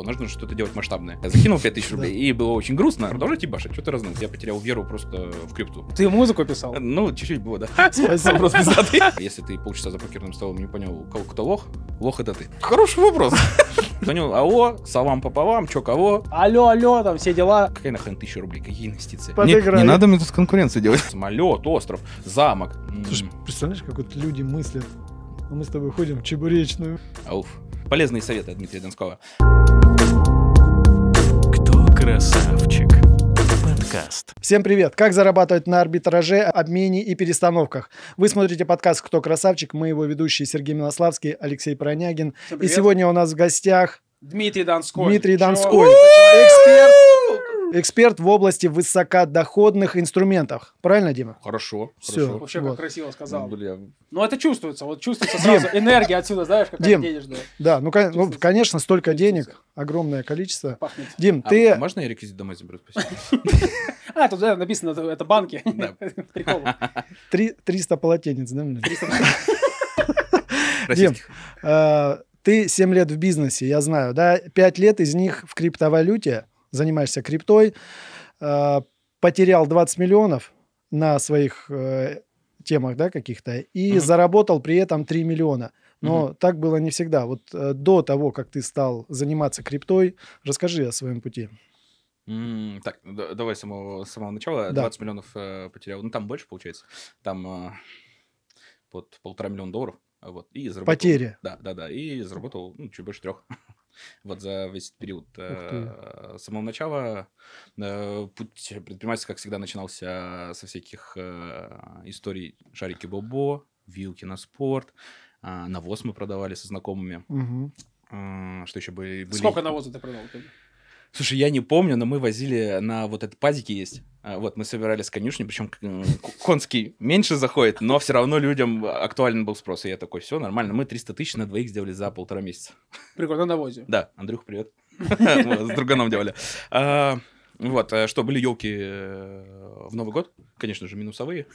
о, нужно что-то делать масштабное. Я закинул 5000 рублей, и было очень грустно. Продолжайте башить, что ты разнул. Я потерял веру просто в крипту. Ты музыку писал? Ну, чуть-чуть было, да. Спасибо. Пиздатый. Если ты полчаса за покерным столом не понял, кого кто лох, лох это ты. Хороший вопрос. Понял, алло, салам пополам, чё кого? Алло, алло, там все дела. Какая нахрен тысяча рублей, какие инвестиции? Не, не надо мне тут конкуренцию делать. Самолет, остров, замок. Слушай, представляешь, как вот люди мыслят? Мы с тобой ходим в чебуречную. Ауф. Полезные советы от Дмитрия Донского. Кто красавчик? Подкаст. Всем привет! Как зарабатывать на арбитраже, обмене и перестановках? Вы смотрите подкаст «Кто красавчик?» Мы его ведущие Сергей Милославский, Алексей Пронягин. И сегодня у нас в гостях Дмитрий Донской. Дмитрий? Донской, эксперт, эксперт в области высокодоходных инструментов. Правильно, Дима? Хорошо, Всё. хорошо. Вообще, Вот. как красиво сказал. Бля, Ну, это чувствуется. Вот чувствуется сразу энергия отсюда, знаешь, какая Дим. денежная. Да, ну, кон- ну, конечно, столько денег, огромное количество. Пахнет. Дим, а ты... можно я реквизит домой заберу? Спасибо. А, тут да, написано, это, банки. Прикол. три- 300 полотенец, да? блин? Российских. Ты 7 лет в бизнесе, я знаю, да? 5 лет из них в криптовалюте, занимаешься криптой, э, потерял 20 миллионов на своих э, темах, да, каких-то, и Мгм. заработал при этом 3 миллиона. Но так было не всегда. Вот э, до того, как ты стал заниматься криптой, расскажи о своем пути. Так, да- давай с самого, с самого начала. Да. 20 миллионов э, потерял. Ну, там больше получается. Там э, под полтора миллиона долларов. Вот, и заработал. Потери. Да, да, да. И заработал ну, чуть больше трех. Вот за весь период. э, С самого начала э, путь предпринимательства, как всегда, начинался со всяких э, историй шарики Бобо, вилки на спорт, навоз мы продавали со знакомыми. А, Что еще были? были- Сколько навоза ты продал? Ты? Слушай, я не помню, но мы возили на вот этот пазики есть. А, Вот, мы собирали с конюшни, причем конский меньше заходит, но все равно людям актуален был спрос. И я такой, все, нормально, мы 300 тысяч на двоих сделали за полтора месяца. Прикольно, на навозе. Да, Андрюх, привет. С друганом делали. А, Вот, а что, были елки в Новый год? Конечно же, минусовые.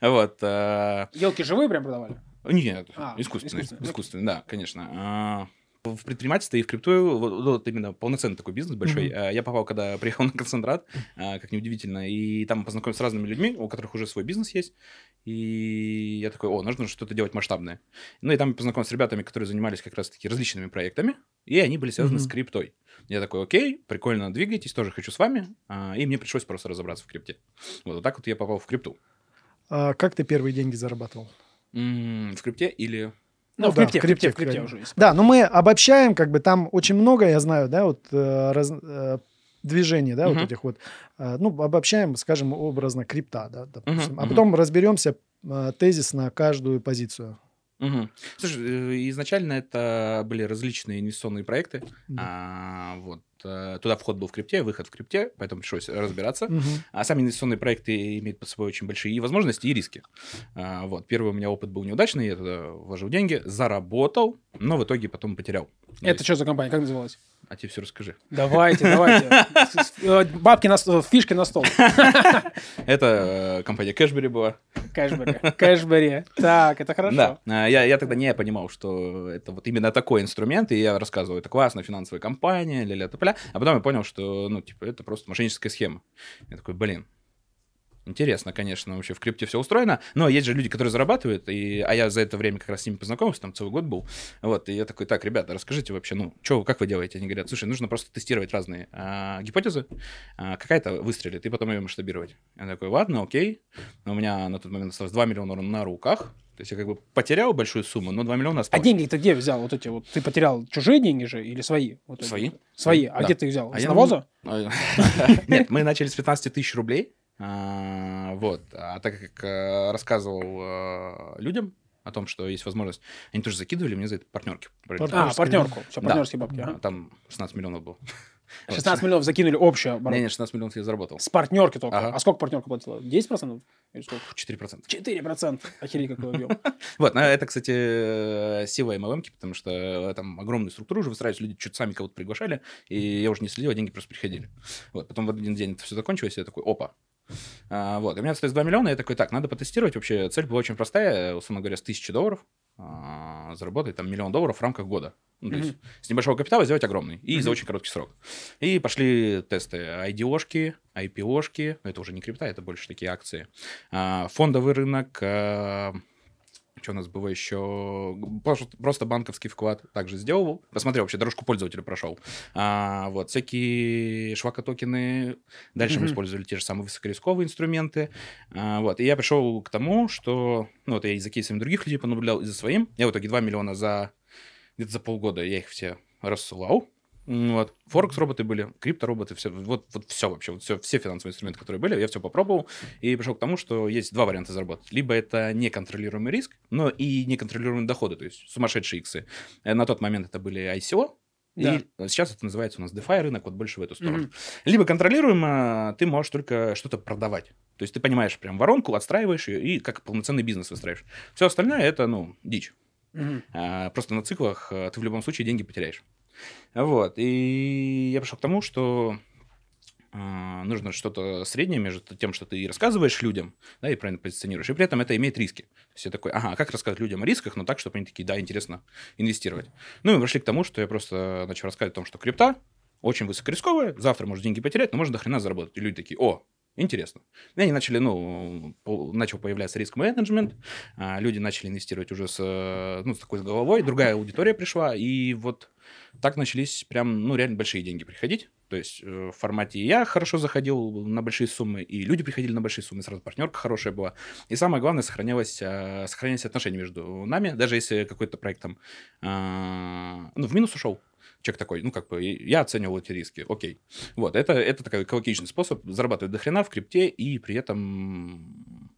Вот. а, Елки живые прям продавали? нет, А, искусственные. Искусственные, да, конечно. В предпринимательстве и в крипту, вот, вот именно полноценный такой бизнес большой. А, Я попал, когда приехал на концентрат, а, как неудивительно, и там познакомился с разными людьми, у которых уже свой бизнес есть. И я такой, о, нужно что-то делать масштабное. Ну и там познакомился с ребятами, которые занимались как раз-таки различными проектами, и они были связаны Мгм. с криптой. Я такой, окей, прикольно, двигайтесь, тоже хочу с вами. А, И мне пришлось просто разобраться в крипте. Вот, вот так вот я попал в крипту. А как ты первые деньги зарабатывал? М, В крипте или... Ну, Ну в да, крипте, в в крипте, крипте, в крипте уже есть. Да, но мы обобщаем, как бы там очень много, я знаю, да, вот э, раз- э, движений, да, Мгм. вот этих вот. Э, ну, обобщаем, скажем, образно крипта, да, допустим. Мгм, а потом разберемся тезис на каждую позицию. Мгм. Слушай, изначально это были различные инвестиционные проекты. Да. А, вот. Э, Туда вход был в крипте, выход в крипте, поэтому пришлось разбираться. Мгм. А сами инвестиционные проекты имеют под собой очень большие и возможности, и риски. А, Вот. Первый у меня опыт был неудачный, я туда вложил деньги, заработал, но в итоге потом потерял. Ну, Это что за компания? Как называлась? А тебе все расскажи. Давайте, давайте. Э, Бабки на стол, фишки на стол. Это э, компания Cashbery была. Cashbery. Cashbery. Так, это хорошо. Да, а, я, я тогда не понимал, что это вот именно такой инструмент, и я рассказывал, это классная финансовая компания, ля-ля топля, а потом я понял, что, ну, типа, это просто мошенническая схема. Я такой, блин, интересно, конечно, вообще в крипте все устроено, но есть же люди, которые зарабатывают, и, а я за это время как раз с ними познакомился, там целый год был, вот, и я такой, так, ребята, расскажите вообще, ну, что, как вы делаете? Они говорят, слушай, нужно просто тестировать разные а, гипотезы, а, какая-то выстрелит, и потом ее масштабировать. Я такой, ладно, окей, у меня на тот момент осталось 2 миллиона на руках. То есть я как бы потерял большую сумму, но 2 миллиона А осталось. деньги ты где взял? Вот эти вот. Ты потерял чужие деньги же или свои? Вот эти? Свои. Свои. А Да. где ты их взял? А С навоза? Нет, мы начали с 15 тысяч рублей. А, Вот. А так как э, рассказывал э, людям о том, что есть возможность, они тоже закидывали мне за это партнерки. А, партнерку. Все, Да. партнерские бабки. ага. Там 16 миллионов было. 16 миллионов закинули общее оборот. Не, не, 16 миллионов я заработал. С партнерки только. Ага. А сколько партнерка платила? 10%? Или сколько? 4%. 4%. Охереть, какой объем. Вот, но это, кстати, э, сила MLM, потому что там огромные структуры уже выстраивались, люди что-то сами кого-то приглашали, и я уже не следил, а деньги просто приходили. Вот, потом в один день это все закончилось, и я такой, опа. А, вот, и у меня осталось 2 миллиона, и я такой, так, надо потестировать вообще. Цель была очень простая, условно говоря, с 1000 долларов. а, заработать там миллион долларов в рамках года. Ну, то есть с небольшого капитала сделать огромный. И за очень короткий срок. И пошли тесты IDO-шки, IPO-шки. Это уже не крипта, это больше такие акции. А, Фондовый рынок, а, что у нас было еще? Просто, банковский вклад также сделал. Посмотрел, вообще дорожку пользователя прошел. А, вот, всякие швака-токены. Дальше мы Мгм. использовали те же самые высокорисковые инструменты. А, вот, и я пришел к тому, что... Ну, вот я и за кейсами других людей понаблюдал, и за своим. Я в итоге 2 миллиона за... Где-то за полгода я их все рассылал. Вот. Форекс-роботы были, крипто-роботы, все, вот, вот все вообще, вот все, все финансовые инструменты, которые были, я все попробовал и пришел к тому, что есть два варианта заработать. Либо это неконтролируемый риск, но и неконтролируемые доходы, то есть сумасшедшие иксы. Э, На тот момент это были ICO, Да. и сейчас это называется у нас DeFi рынок, вот больше в эту сторону. Мгм. Либо контролируемо, ты можешь только что-то продавать. То есть ты понимаешь прям воронку, отстраиваешь ее и как полноценный бизнес выстраиваешь. Все остальное это, ну, дичь. Мгм. А, Просто на циклах а, ты в любом случае деньги потеряешь. Вот. И я пришел к тому, что а, нужно что-то среднее между тем, что ты рассказываешь людям, да, и правильно позиционируешь, и при этом это имеет риски. То есть я такой, ага, как рассказать людям о рисках, но так, чтобы они такие, да, интересно инвестировать. Ну, мы пришли к тому, что я просто начал рассказывать о том, что крипта очень высокорисковая, завтра можно деньги потерять, но можно до заработать. И люди такие, о, интересно. И они начали, ну, начал появляться риск-менеджмент, а, люди начали инвестировать уже с, э, ну, с такой головой, другая аудитория пришла, и вот так начались прям, ну, реально большие деньги приходить. То есть э, в формате я хорошо заходил на большие суммы, и люди приходили на большие суммы, сразу партнерка хорошая была. И самое главное, сохранялось, э, сохранялись отношения между нами, даже если какой-то проект там, а, ну, в минус ушел, человек такой, ну, как бы, я оценивал эти риски, окей. Вот, это, это такой экологичный способ зарабатывать до хрена в крипте и при этом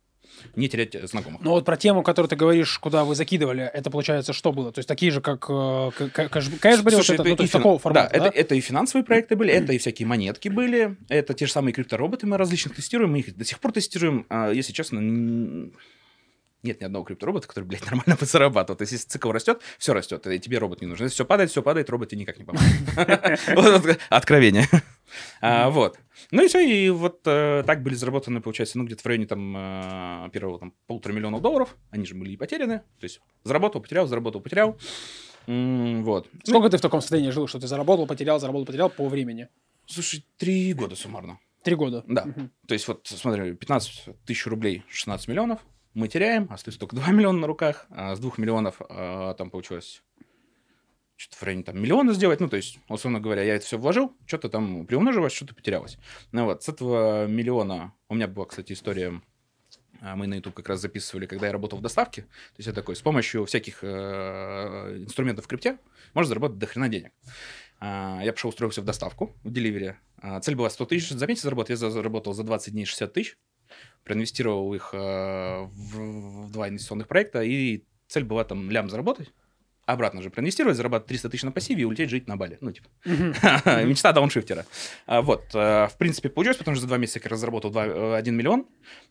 не терять э, знакомых. Ну вот про тему, которую ты говоришь, куда вы закидывали, это получается что было? То есть такие же, как э, к- к- кэш- кэш были, вот это, ну, то есть такого формата, да, да? Это, это и финансовые проекты были, это и всякие монетки были, это те же самые криптороботы мы различных тестируем, мы их до сих пор тестируем. А, если честно, нет ни одного крипторобота, который, блядь, нормально зарабатывает. То есть, если цикл растет, все растет, и тебе робот не нужен. Если все падает, все падает, робот тебе никак не поможет. Откровение. А, Вот. Ну и все, и вот э, так были заработаны, получается, ну где-то в районе там э, первого там полутора миллионов долларов. Они же были и потеряны. То есть заработал, потерял, заработал, потерял. М, Вот. Ну, Сколько ты в таком состоянии жил, что ты заработал, потерял, заработал, потерял по времени? Слушай, три года суммарно. Три года. Да. Мгм. То есть вот, смотри, 15 тысяч рублей, 16 миллионов. Мы теряем, остается только 2 миллиона на руках. А с 2 миллионов а, там получилось что-то в районе там, миллиона сделать. Ну, то есть, условно говоря, я это все вложил, что-то там приумножилось, что-то потерялось. Ну вот, с этого миллиона... У меня была, кстати, история... а, Мы на YouTube как раз записывали, когда я работал в доставке. То есть я такой, с помощью всяких э, инструментов в крипте можно заработать до хрена денег. А, Я пошел устроился в доставку, в деливере. А, Цель была 100 тысяч за месяц заработать. Я за- заработал за 20 дней 60 тысяч. Проинвестировал их э, в два инвестиционных проекта. И цель была там лям заработать. Обратно же проинвестировать, зарабатывать 300 тысяч на пассиве и улететь жить на Бали. Ну, типа, мечта дауншифтера. А, Вот, э, в принципе, получилось, потому что за два месяца я как раз заработал два- э, 1 миллион.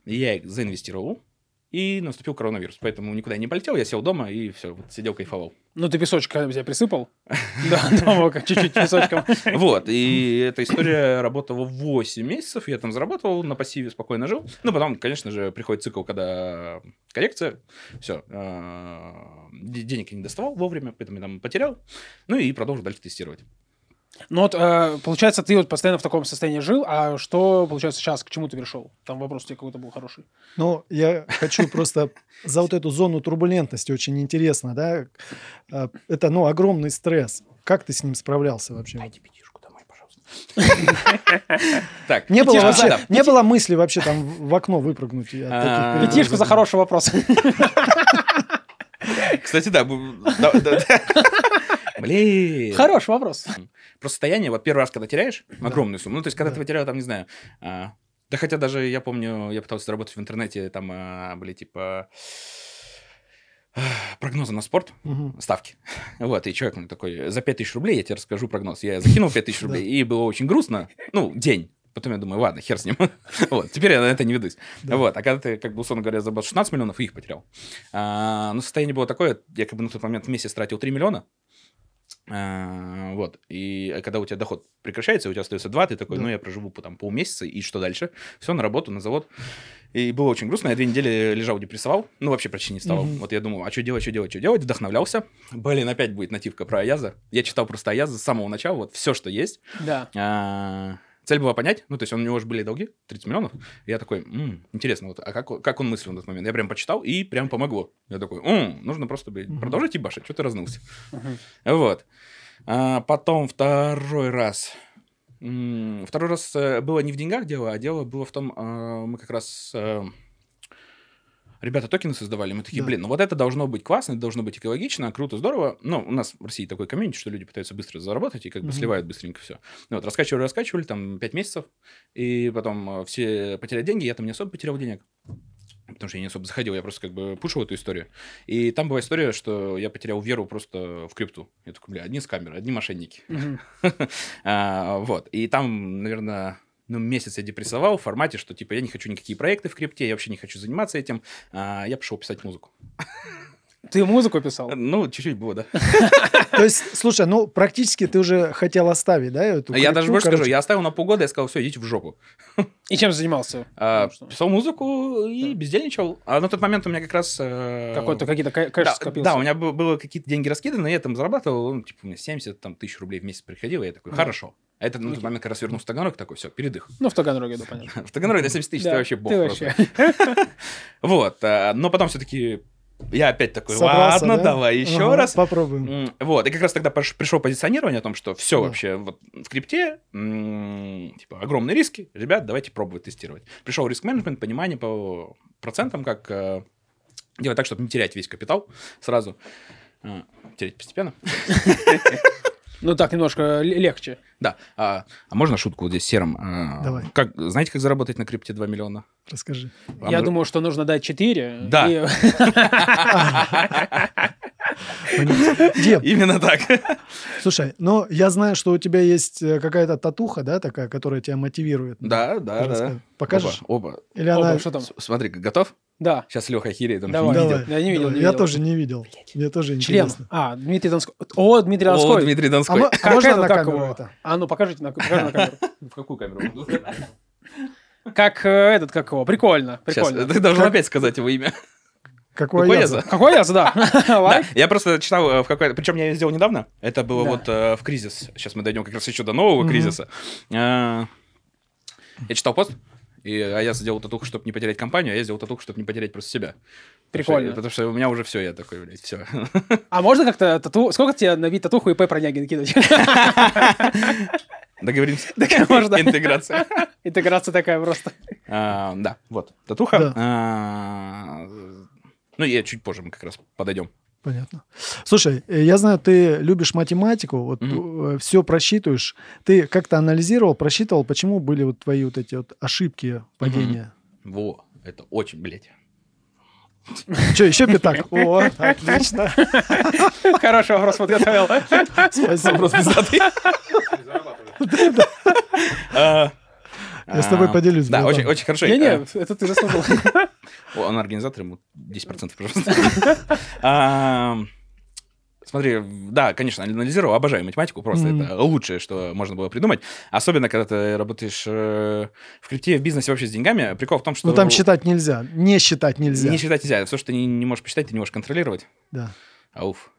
Я их заинвестировал. И наступил коронавирус. Поэтому никуда не полетел, я сел дома и все, вот сидел, кайфовал. Ну, ты песочка себе присыпал? Да, дома чуть-чуть песочком. Вот, и эта история работала 8 месяцев, я там заработал, на пассиве спокойно жил. Ну, потом, конечно же, приходит цикл, когда коррекция, все, денег я не доставал вовремя, поэтому я там потерял, ну и продолжил дальше тестировать. Ну вот, э, получается, ты вот постоянно в таком состоянии жил, а что, получается, сейчас, к чему ты пришел? Там вопрос у тебя какой-то был хороший. Ну, я хочу просто за вот эту зону турбулентности очень интересно, да? А, Это, ну, огромный стресс. Как ты с ним справлялся вообще? Дайте пятишку домой, пожалуйста. Так, Не было вообще, да. не было мысли вообще там в окно выпрыгнуть. А? Пятишку за хороший вопрос. Кстати, да. Блин. Хороший вопрос. Просто состояние, вот первый раз, когда теряешь огромную сумму, ну, то есть, когда ты потерял, там, не знаю, а, да хотя даже, я помню, я пытался заработать в интернете, там а, были, типа, прогнозы на спорт, Мгм. ставки. Вот, и человек мне такой, за 5000 рублей я тебе расскажу прогноз. Я закинул 5000 рублей, и было очень грустно, ну, день. Потом я думаю, ладно, хер с ним. вот, теперь я на это не ведусь. Да. Вот, а когда ты, как бы, условно говоря, заработал 16 миллионов, и их потерял. А, но состояние было такое, я как бы на тот момент в месяц тратил 3 миллиона, Вот. И когда у тебя доход прекращается, у тебя остается два, ты такой, Да. ну, я проживу по, там полмесяца, и что дальше? Все, на работу, на завод. И было очень грустно. Я две недели лежал, депрессовал. Ну, вообще почти не вставал. Мгм. Вот я думал, а что делать, что делать, что делать? Вдохновлялся. Блин, опять будет нативка про Аяза. Я читал просто Аяза с самого начала, вот все, что есть. Да. А, Цель была понять, ну, то есть он, у него же были долги, 30 миллионов. И я такой, «М, интересно, вот, а как, как он мыслил в этот момент? Я прям почитал, и прям помогло. Я такой, «М, нужно просто, блядь, Мгм. продолжить ебашить, что ты разнулся. Мгм. Вот. А потом второй раз. Второй раз э, было не в деньгах дело, а дело было в том, а, мы как раз... Ребята токены создавали, мы такие, Да. блин, ну вот это должно быть классно, это должно быть экологично, круто, здорово. Ну, у нас в России такой комьюнити, что люди пытаются быстро заработать и как бы Мгм. сливают быстренько все. Ну, вот, раскачивали, раскачивали, там, 5 месяцев, и потом э, все потеряли деньги, я там не особо потерял денег. Потому что я не особо заходил, я просто как бы пушил эту историю. И там была история, что я потерял веру просто в крипту. Я такой, бля, одни с камеры, одни мошенники. А, Вот. И там, наверное, ну, месяц я депрессовал в формате, что, типа, я не хочу никакие проекты в крипте, я вообще не хочу заниматься этим. А, Я пошел писать музыку. Ты музыку писал? Ну, чуть-чуть было, да. То есть, слушай, ну, практически ты уже хотел оставить, да, эту Я даже больше скажу, я оставил на полгода, я сказал, все, идите в жопу. И чем занимался? А? Писал музыку и бездельничал. А на тот момент у меня как раз... э, Какой-то какие-то ка- кэш да, скопился? да, у меня бы- было какие-то деньги раскиданы, я там зарабатывал, ну, типа, у меня 70 там, тысяч рублей в месяц приходило, я такой, хорошо. А это на тот Окей. момент, когда раз вернулся в Таганрог, такой, все, передых. Ну, в Таганроге, да, понятно. В Таганроге на 70 тысяч, ты вообще бог просто. Вот, а, но потом все-таки я опять такой, Собрался, ладно, да? давай еще Ага, раз. Попробуем. Вот, и как раз тогда пришло позиционирование о том, что все Да. вообще вот в крипте, типа, огромные риски, ребят, давайте пробовать тестировать. Пришел риск-менеджмент, понимание по процентам, как э, делать так, чтобы не терять весь капитал сразу. А, терять постепенно. Ну, так немножко легче. Да. А, а можно шутку вот здесь серым? А, Давай. Как, знаете, как заработать на крипте 2 миллиона? Расскажи. Вам Я же- думаю, что нужно дать 4. Да. Деб, Именно так. слушай, ну, я знаю, что у тебя есть э, какая-то татуха, да, такая, которая тебя мотивирует. Да, да, да. Покажешь? Оба. Или она... что там? Смотри, готов? Да. Сейчас Леха охереет, он Давай. не Давай, видел. Я не видел, не Я видел. тоже не видел. Мне тоже Член. интересно. А, Дмитрий Донской. О, Дмитрий О, Донской. Дмитрий А, Донской. а Как можно это, на как камеру его? это? А ну, покажите на, камеру. В какую камеру? Как э, этот, как его? Прикольно, Сейчас, прикольно. ты должен опять сказать его имя. Какой Какой я я за? за? Какой я, да. Я просто читал э, в какой Причем я ее сделал недавно. Это было вот э, в кризис. Сейчас мы дойдем как раз еще до нового кризиса. Э, Я читал пост, и а я сделал татуху, чтобы не потерять компанию, а я сделал татуху, чтобы не потерять просто себя. Потому что- Прикольно. Потому что у меня уже все, я такой, блядь, все. А можно как-то тату... Сколько тебе набить татуху и П пронягин кинуть? Договоримся. Так можно. Интеграция. Интеграция такая просто. Да, вот, татуха. Ну, я чуть позже мы как раз подойдем. Понятно. Слушай, э, я знаю, ты любишь математику, вот все просчитываешь. Ты как-то анализировал, просчитывал, почему были вот твои вот эти вот ошибки падения? Во, это очень, блядь. Что, еще пятак? О, отлично. Хороший вопрос подготовил. Спасибо. Вопрос пиздатый. А, Я с тобой а, поделюсь, Да, очень хорошо. Не-не, А, это ты заслужил. Он организатор, ему 10%, пожалуйста. А, Смотри, да, конечно, анализировал, обожаю математику, просто Мгм. это лучшее, что можно было придумать. Особенно, когда ты работаешь э, в крипте, в бизнесе вообще с деньгами. Прикол в том, что... Ну там считать нельзя, не считать нельзя. Не считать нельзя. Все, что ты не, не можешь посчитать, ты не можешь контролировать. Да. Ауф.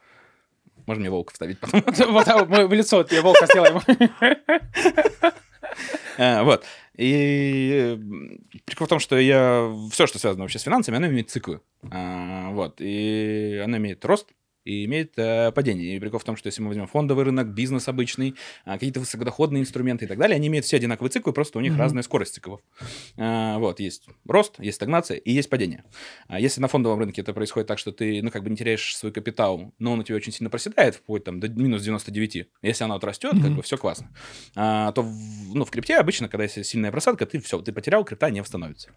Можно мне волка вставить потом? Вот мы в лицо тебе волка сделаем. А, Вот. И э, прикол в том, что я... Все, что связано вообще с финансами, оно имеет циклы. А, Вот. И оно имеет рост, и имеет э, падение. И прикол в том, что если мы возьмем фондовый рынок, бизнес обычный, а, какие-то высокодоходные инструменты и так далее, они имеют все одинаковые циклы, просто у них Мгм. разная скорость циклов. А, Вот, есть рост, есть стагнация и есть падение. А Если на фондовом рынке это происходит так, что ты, ну, как бы не теряешь свой капитал, но он у тебя очень сильно проседает, вплоть там до минус 99, если она вот растет, как бы все классно, а, то в, ну, в крипте обычно, когда есть сильная просадка, ты все, ты потерял, крипта не восстановится.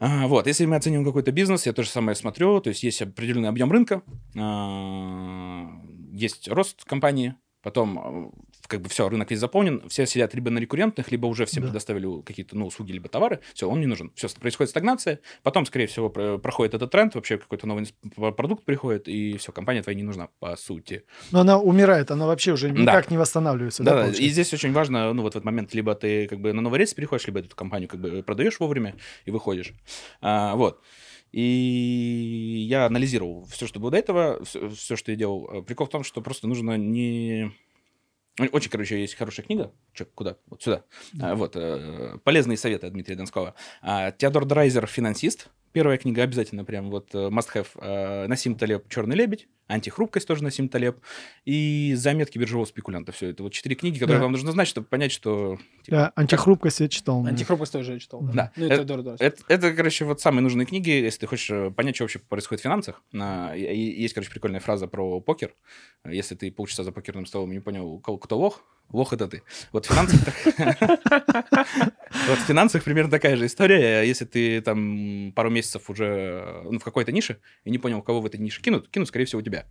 А, вот, если мы оцениваем какой-то бизнес, я то же самое смотрю, то есть есть определенный объем рынка, а, есть рост компании, потом э, как бы все, рынок весь заполнен, все сидят либо на рекуррентных, либо уже всем Да. предоставили какие-то ну, услуги либо товары, все, он не нужен. Все, происходит стагнация, потом, скорее всего, про- проходит этот тренд, вообще какой-то новый продукт приходит, и все, компания твоя не нужна, по сути. Но она умирает, она вообще уже Да. никак не восстанавливается. Да, Да, да, и здесь очень важно, ну, вот в этот момент, либо ты как бы на новый рейс переходишь, либо эту компанию как бы продаешь вовремя и выходишь. А, вот. И я анализировал все, что было до этого, все, что я делал. Прикол в том, что просто нужно не... Очень, короче, есть хорошая книга. Че, куда? Вот сюда. А, вот. э, Полезные советы от Дмитрия Донского. А, Теодор Драйзер «Финансист». Первая книга обязательно прям вот э, must have. А, Насим Талеб «Черный лебедь». Антихрупкость тоже Насим Талеб. И заметки биржевого спекулянта. Все это вот четыре книги, которые Да. вам нужно знать, чтобы понять, что... типа, Я антихрупкость я читал. да. Антихрупкость тоже я читал. Да. Ну, Это- это Дор Дорс. Это, это, короче, вот самые нужные книги, если ты хочешь э, понять, что вообще происходит в финансах. Есть, короче, прикольная фраза про покер. Если ты полчаса за покерным столом не понял, кого- кто лох, лох это ты. Вот в финансах... примерно такая же история. Если ты там пару месяцев уже э, ну, в какой-то нише и не понял, кого в этой нише кинут, кинут, скорее всего, тебя.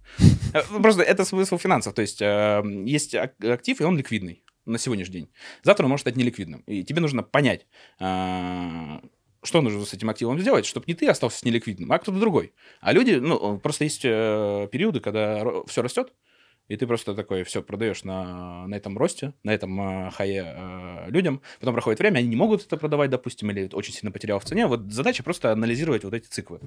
Э, Просто это смысл финансов. То есть э, есть ак- актив, и он ликвидный на сегодняшний день. Завтра он может стать неликвидным. И тебе нужно понять, а, что нужно с этим активом сделать, чтобы не ты остался с неликвидным, а кто-то другой. А люди, ну, просто есть э, периоды, когда все растет, и ты просто такой все продаешь на, на этом росте, на этом э, хае э, людям. Потом проходит время, они не могут это продавать, допустим, или очень сильно потерял в цене. Вот задача просто анализировать вот эти циклы.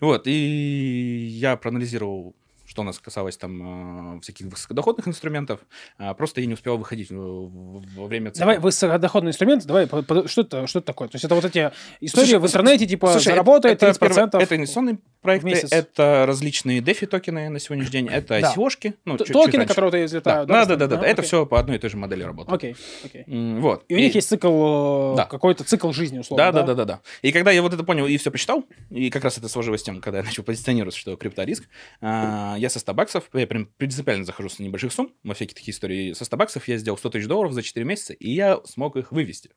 Вот, и я проанализировал что у нас касалось там э, всяких высокодоходных инструментов, а, просто я не успел выходить в- во время цикла. Давай высокодоходный инструмент, давай, что это, что это такое? То есть это вот эти истории Слушай, в интернете, типа, Слушай, заработает это, 30%. первое- это инвестиционные проекты, это различные DeFi токены на сегодняшний день, это Да. ICO-шки. Ну, Токены, которые Да, взлетают. да, да, да, да, это все по одной и той же модели работает. Окей, окей. Вот. И у них есть цикл, э, какой-то цикл жизни, условно. Да, да, да, да, да. И когда я вот это понял и все посчитал, и как раз это сложилось с тем, когда я начал позиционировать, что крипториск, а, я со 100 баксов, я прям принципиально захожу с небольших сумм, во всякие такие истории, со 100 баксов я сделал 100 тысяч долларов за 4 месяца, и я смог их вывести.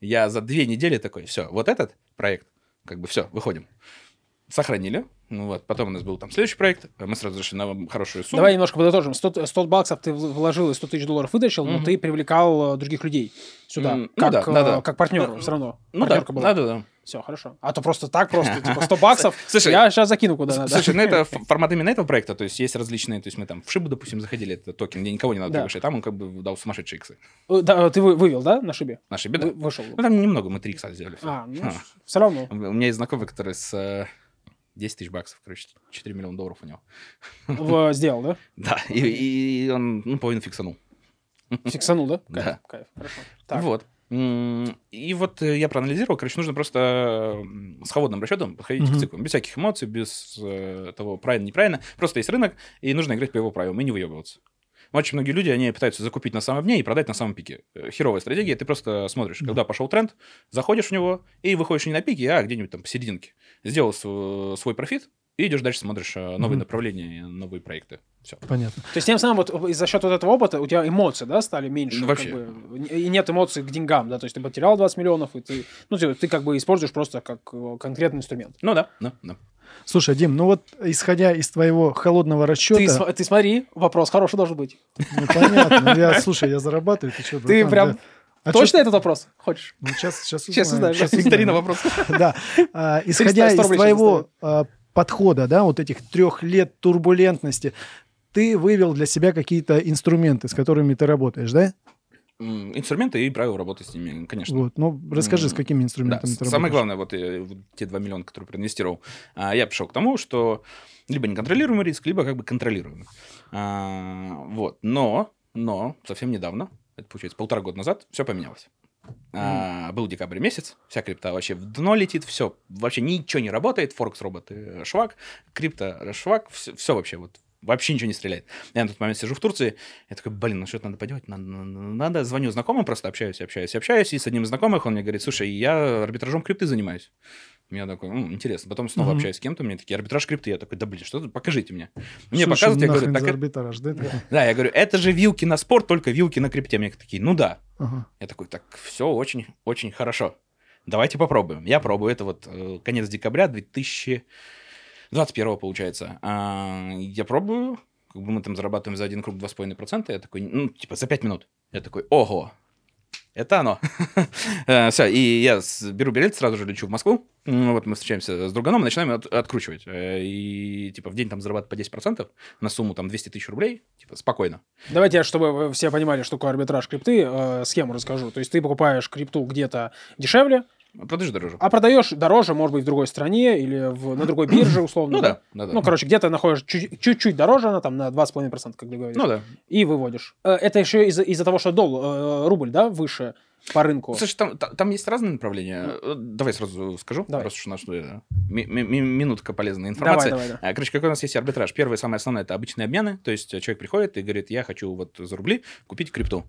Я за две недели такой, все, вот этот проект, как бы все, выходим. Сохранили. Ну вот, потом у нас был там следующий проект, мы сразу зашли на хорошую сумму. Давай немножко подытожим. 100, 100 баксов ты вложил и 100 тысяч долларов вытащил, но Мгм. ты привлекал э, других людей сюда, М, ну как, да, э, да, да. как партнер Ну, все равно. Ну да, Партнерка была. да, да, да. Все, хорошо. А то просто так, просто, типа, 100 баксов, Слушай, я сейчас закину куда надо. Слушай, ну это формат именно этого проекта, то есть есть различные, то есть мы там в Шибу, допустим, заходили, это токен, где никого не надо Да. приглашать, там он как бы дал сумасшедшие иксы. Э, Да, ты вы- вывел, да, на шибе? Наши беда. Вы- Вышел. Ну там немного, мы три икса сделали. всё. А, ну, А. все равно. У меня есть знакомый, который с э, 10 тысяч баксов, короче, 4 миллиона долларов у него. В- Сделал, да? Да, и, и он ну, половину фиксанул. Фиксанул, да? Кайф, Да. кайф, хорошо. Так. Вот. И вот э, я проанализировал, короче, нужно просто с холодным расчетом подходить Мгм. к циклу. Без всяких эмоций, без э, того, правильно, неправильно. Просто есть рынок, и нужно играть по его правилам и не выебываться. Очень многие люди, они пытаются закупить на самом дне и продать на самом пике. Э, Херовая стратегия, ты просто смотришь, Да. когда пошел тренд, заходишь в него и выходишь не на пике, а где-нибудь там посерединке. Сделал св- свой профит и идешь дальше, смотришь э, новые Мгм. направления, новые проекты. Все. Понятно. То есть тем самым вот и за счет вот этого опыта у тебя эмоции, да, стали меньше? Ну, как вообще. бы, и нет эмоций к деньгам, да, то есть ты потерял 20 миллионов, и ты, ну, ты, ты как бы используешь просто как э, конкретный инструмент. Ну да, да, да. Слушай, Дим, ну вот исходя из твоего холодного расчета... Ты, см- ты смотри, вопрос хороший должен быть. Ну, понятно. Ну, Я, слушай, я зарабатываю, ты что, Ты прям Точно этот вопрос хочешь? Ну, сейчас, сейчас Сейчас узнаем, Сейчас да. Викторина вопрос. Да. А, Исходя 100 из твоего а, подхода, да, вот этих трех лет турбулентности, ты вывел для себя какие-то инструменты, с которыми ты работаешь, да? Инструменты и правила работы с ними, конечно. Вот. Ну, расскажи, с какими Да, инструментами с- ты самое работаешь. главное, вот, э, вот те 2 миллиона, которые проинвестировал, а, я пришел к тому, что либо неконтролируемый риск, либо как бы контролируемый. А, Вот, но, но совсем недавно, это получается полтора года назад, все поменялось. А, Был декабрь месяц, вся крипта вообще в дно летит, все, вообще ничего не работает, Форекс роботы швак, крипто швак, все, вообще вот вообще ничего не стреляет. Я на тот момент сижу в Турции, я такой, блин, ну что-то надо поделать, надо, надо, звоню знакомым, просто общаюсь, общаюсь, общаюсь, и с одним из знакомых он мне говорит, слушай, я арбитражом крипты занимаюсь. Я такой, «М, интересно. Потом снова Мгм. общаюсь с кем-то, мне такие, арбитраж крипты. Я такой, да блин, что тут, покажите мне. Мне Слушай, показывают, я говорю, так арбитраж, да? да, я говорю, это же вилки на спорт, только вилки на крипте. Мне такие, ну да. Я такой, так, все очень, очень хорошо. Давайте попробуем. Я пробую. Это вот э, конец декабря 2021 получается. А, я пробую. как бы мы там зарабатываем за один круг 2,5%, я такой, ну, типа, за 5 минут. Я такой, ого, это оно. Все, и я беру билет, сразу же лечу в Москву. М, Вот мы встречаемся с друганом начинаем от- откручивать. Э, И, типа, в день там зарабатывать по 10% на сумму там 200 тысяч рублей, типа, спокойно. Давайте, я, чтобы все понимали, что такое арбитраж крипты, э, схему расскажу. То есть ты покупаешь крипту где-то дешевле, Продажи дороже. а продаешь дороже, может быть, в другой стране или в- на другой бирже, условно. Ну да, да, да. Ну, короче, где-то находишь чуть- чуть-чуть дороже, она там на 2,5%, как договорились. Ну да. И выводишь. Э, Это еще из-за из-за того, что дол, э, рубль, да, выше по рынку. Слушай, там, та- там есть разные направления. Э, Давай сразу скажу, Давай. просто что у нас ми- ми- ми- минутка полезной Давай, информации. давай, да. А, Короче, какой у нас есть арбитраж? Первое, самое основное, это обычные обмены. То есть человек приходит и говорит, я хочу вот за рубли купить крипту.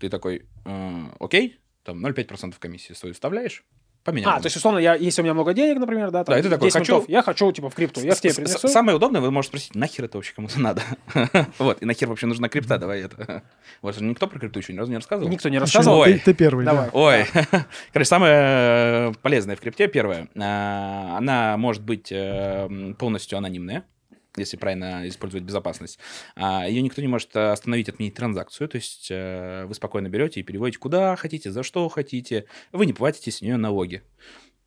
Ты такой, «Э, окей, там 0,5% комиссии свою вставляешь, поменял. А, то есть, условно, я, если у меня много денег, например, да, там Да, и ты такой, 10 хочу- фунтов, я хочу, типа, в крипту, я к тебе принесу. Самое удобное, вы можете спросить, нахер это вообще кому-то надо? Вот, и нахер вообще нужна крипта, давай это. Вот же никто про крипту еще ни разу не рассказывал. Никто не рассказывал. Ой. Ты, ты первый. Давай. да. Ой, короче, самое э, полезное в крипте, первое, а, она может быть э, полностью анонимная, если правильно использовать безопасность. Ее никто не может э, остановить, отменить транзакцию, то есть э, вы спокойно берете и переводите куда хотите, за что хотите, вы не платите с нее налоги.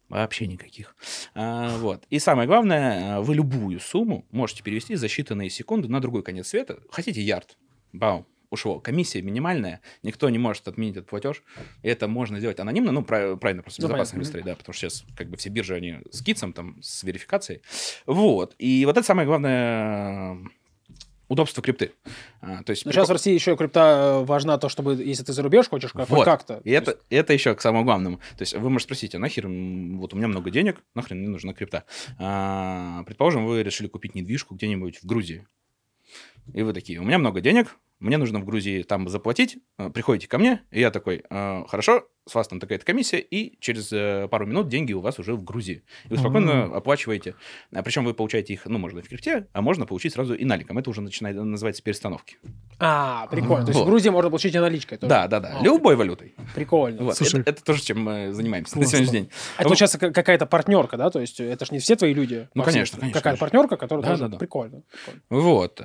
Вообще никаких. А, вот. И самое главное, э, вы любую сумму можете перевести за считанные секунды на другой конец света. Хотите ярд? Бау, ушло. Комиссия минимальная, никто не может отменить этот платеж. И это можно сделать анонимно, ну, прав- правильно, просто Ну, безопасно быстрее, да, потому что сейчас как бы все биржи, они с китсом, там, с верификацией. Вот. И вот это самое главное э, удобство крипты. А, то есть Но прикол- сейчас в России еще крипта э, важна то, чтобы, если ты за рубеж хочешь, как- Вот. как-то. И это, это еще к самому главному. То есть вы можете спросить, а нахер, вот у меня много денег, нахрен мне нужна крипта? А, предположим, вы решили купить недвижку где-нибудь в Грузии. И вы такие, у меня много денег, мне нужно в Грузии там заплатить, э, приходите ко мне, и я такой, «А, хорошо, с вас там такая-то комиссия, и через э, пару минут деньги у вас уже в Грузии. И вы спокойно оплачиваете. А Причем вы получаете их, ну, можно в крипте, а можно получить сразу и наликом. Это уже начинает называется перестановки. А, прикольно. То есть Вот. в Грузии можно получить и наличкой. тоже. Да, да, да. А, Любой валютой. Прикольно. Вот. Слушай. это, это тоже, чем мы занимаемся на Классно. сегодняшний день. А это сейчас какая-то партнерка, да? То есть это же не все твои люди. Ну, конечно, конечно, Какая-то партнерка, которая Да, тоже да, да. прикольно. прикольно. Вот.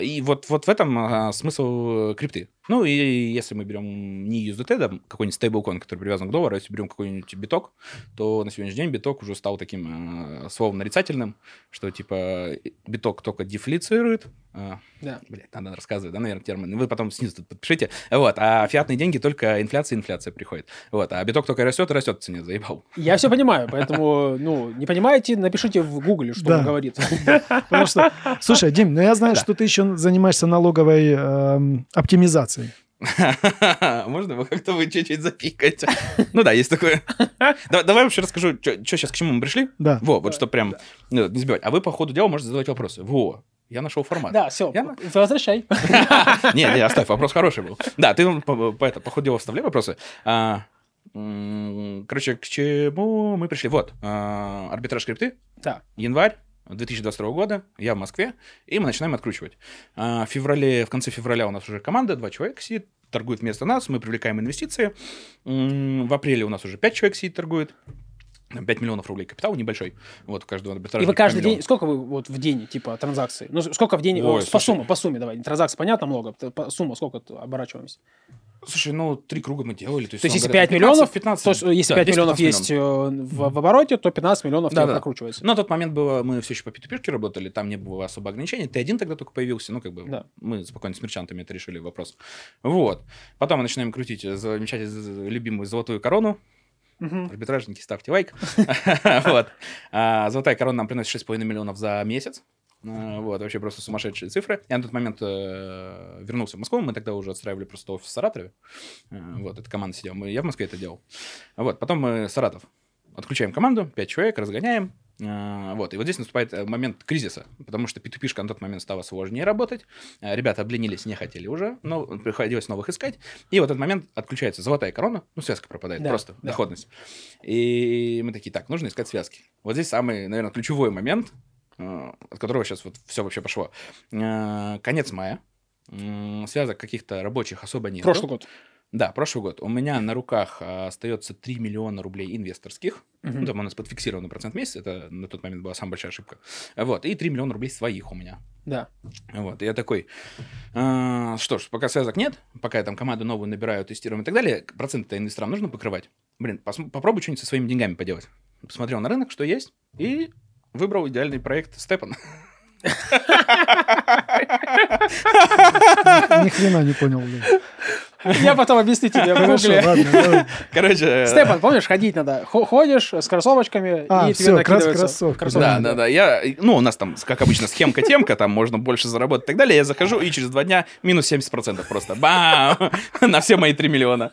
И вот, вот в этом смысл крипты. Ну, и если мы берем не USDT, да, какой-нибудь стейблкоин, который привязан к доллару, если берем какой-нибудь биток, то на сегодняшний день биток уже стал таким а, словом нарицательным, что типа биток только дефлицирует. а, Да. Блядь, надо рассказывать, да, наверное, термин. Вы потом снизу тут подпишите. Вот. А фиатные деньги только инфляция, инфляция приходит. Вот. А биток только растет и растет в цене, заебал. Я все понимаю, поэтому, ну, не понимаете, напишите в гугле, что Да. он говорит. Потому что, слушай, Дим, ну я знаю, что ты еще занимаешься налоговой эм, оптимизацией. Можно вы как-то вы чуть-чуть запикаете? Ну да, есть такое. Да- Давай вообще расскажу, что сейчас к чему мы пришли. Да. Во, вот что прям ну, не сбивать. А вы по ходу дела можете задавать вопросы. Во, я нашел формат. Да, все, Я возвращай. Не, не, оставь, вопрос хороший был. Да, ты по, по, по ходу дела вставляй вопросы. А, короче, к чему мы пришли? Вот, а, арбитраж крипты, Да. январь 2022 года, я в Москве, и мы начинаем откручивать. А, В феврале, в конце февраля у нас уже команда, два человека сидит, торгует вместо нас, мы привлекаем инвестиции. В апреле у нас уже пять человек сидит, торгует. Там 5 миллионов рублей капитал небольшой. Вот у каждого И вы каждый день, сколько вы вот в день, типа, транзакций? Ну, сколько в день, Ой, о, по сумме, по сумме, давай. Транзакций, понятно, много. По- Сумма, сколько оборачиваемся? Слушай, ну, три круга мы делали. То есть, То есть, если условно 5 говоря, миллионов, 15, то есть, если да, 5 миллионов 10-15 есть э, в, в обороте, то 15 миллионов Да, да. прокручивается. На тот момент было, мы все еще по p работали, там не было особо ограничений. Ты один тогда только появился, ну, как бы, Да. мы спокойно с мерчантами это решили вопрос. Вот. Потом мы начинаем крутить замечательную любимую золотую корону. Мгм. Арбитражники, ставьте лайк. Вот. А, Золотая корона нам приносит 6,5 миллионов за месяц. А, Вот, вообще просто сумасшедшие цифры. Я на тот момент э, вернулся в Москву, мы тогда уже отстраивали просто офис в Саратове. Э, Вот, эта команда сидела, я в Москве это делал. Вот, потом мы Саратов. Отключаем команду, 5 человек, разгоняем. А, Вот, и вот здесь наступает э, момент кризиса, потому что p на тот момент стало сложнее работать. А, Ребята обленились, не хотели уже, но приходилось новых искать. И в этот момент отключается золотая корона, ну, связка пропадает, Да, просто да. доходность. И мы такие, так, нужно искать связки. Вот здесь самый, наверное, ключевой момент, э, от которого сейчас вот все вообще пошло. Э, Конец мая. Связок каких-то рабочих особо нет. Прошлый год. Да, прошлый год. У меня на руках а, остается 3 миллиона рублей инвесторских. Мгм. Ну, там у нас под фиксированный процент в месяц. Это на тот момент была самая большая ошибка. Вот. И 3 миллиона рублей своих у меня. Да. Вот, и я такой, «А, что ж, пока связок нет, пока я там команду новую набираю, тестируем и так далее, проценты-то инвесторам нужно покрывать. Блин, пос- попробуй что-нибудь со своими деньгами поделать. Посмотрел на рынок, что есть, и выбрал идеальный проект Степан. Ни хрена не понял. Я потом объясню тебе в гугле. Короче... э, Степан, помнишь, ходить надо. Хо- Ходишь с кроссовочками, А, и всё, тебе накидываются. Да, да, да. Я, ну, у нас там, как обычно, схемка-темка, там можно больше заработать и так далее. Я захожу, и через два дня минус 70% просто. Бам! На все мои 3 миллиона.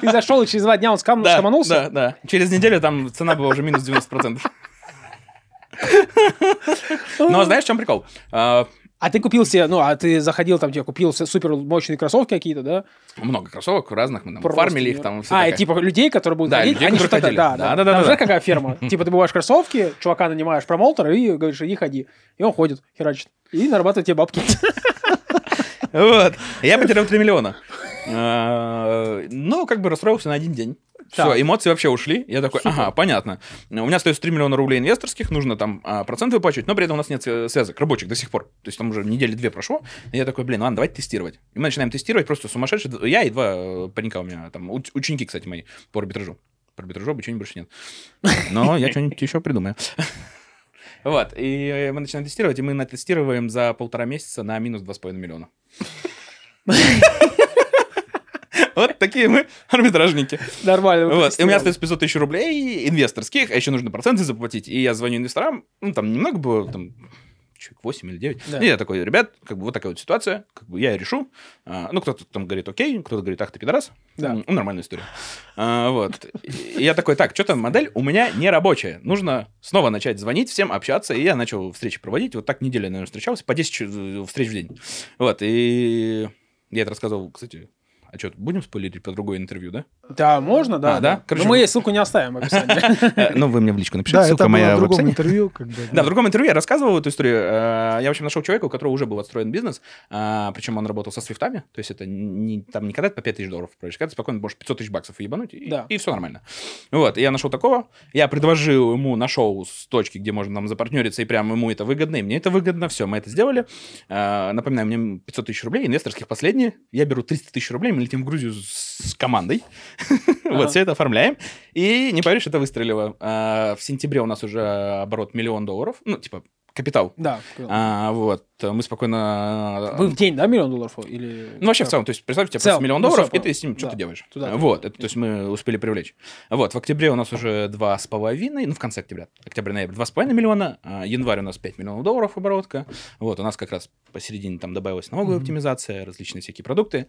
Ты зашел, и через два дня он скам- Да, да, да. Через неделю там цена была уже минус 90%. Но знаешь, в чем прикол? А, ты купил себе, ну, а ты заходил там, тебе купил супер мощные кроссовки какие-то, да? Много кроссовок разных, мы там Просто фармили их там. всё А, и такая. типа людей, которые будут Да, ходить, людей, они что-то... Да, Да, да, да, да, Там да, же да. какая ферма? Типа ты бываешь кроссовки, чувака нанимаешь промоутера и говоришь, иди ходи. И он ходит, херачит. И нарабатывает тебе бабки. Вот. Я потерял 3 миллиона. А, Ну, как бы расстроился на один день. Все, эмоции вообще ушли. Я такой, ага, понятно. У меня остается 3 миллиона рублей инвесторских, нужно там а, процент выплачивать, но при этом у нас нет свя- связок рабочих до сих пор. То есть там уже недели две прошло. И я такой, блин, ладно, давайте тестировать. И мы начинаем тестировать, просто сумасшедшие. Я и два э, паренька у меня там, уч- ученики, кстати, мои по арбитражу. По арбитражу обучения больше нет. Но я что-нибудь еще придумаю. Вот, и мы начинаем тестировать, и мы натестируем за полтора месяца на минус 2,5 миллиона. Вот такие мы арбитражники. Нормально. Вот. И у меня остается 500 тысяч рублей инвесторских, а еще нужно проценты заплатить. И я звоню инвесторам, ну, там немного было, там, человек 8 или 9. Да. И я такой, ребят, как бы вот такая вот ситуация, как бы я решу. А, ну, кто-то там говорит, окей, кто-то говорит, ах ты пидорас. Да. Ну, нормальная история. А, вот. И я такой, так, что-то модель у меня не рабочая. Нужно снова начать звонить всем, общаться. И я начал встречи проводить. Вот так неделю, наверное, встречался, по 10 ч- встреч в день. Вот, и я это рассказывал, кстати, а что, будем спойлерить по другое интервью, да? Да, можно, да. А, да? да. Короче, Но мы ей ссылку не оставим в описании. Э, Ну, вы мне в личку напишите, Да, ссылка моя в другом интервью. Да, в другом интервью я рассказывал эту историю. Э, Я, в общем, нашел человека, у которого уже был отстроен бизнес, а, причем он работал со свифтами, то есть это не, там не когда ты по 5 тысяч долларов когда ты спокойно можешь 500 тысяч баксов ебануть, и, Да. и все нормально. Вот, я нашел такого, я предложил ему, нашел с точки, где можно нам запартнериться, и прям ему это выгодно, и мне это выгодно, все, мы это сделали. Напоминаю, мне 500 тысяч рублей, инвесторских последние, я беру 300 тысяч рублей, мы летим в Грузию с командой, вот, все это оформляем, и, не поверишь, это выстрелило. А, В сентябре у нас уже оборот миллион долларов, ну, типа, капитал. Да. А, вот, мы спокойно... Вы в день, да, миллион долларов? Или... Ну, вообще в целом, то есть, представь, у тебя просто миллион ну, долларов, всё, и ты с ним что-то делаешь. туда. Вот, это, то есть мы успели привлечь. Вот, в октябре у нас уже два с половиной, ну, в конце октября, октябрь-ноябрь, два с половиной миллиона, а январь у нас 5 миллионов долларов оборотка. Вот, у нас как раз посередине там добавилась налоговая оптимизация, различные всякие продукты.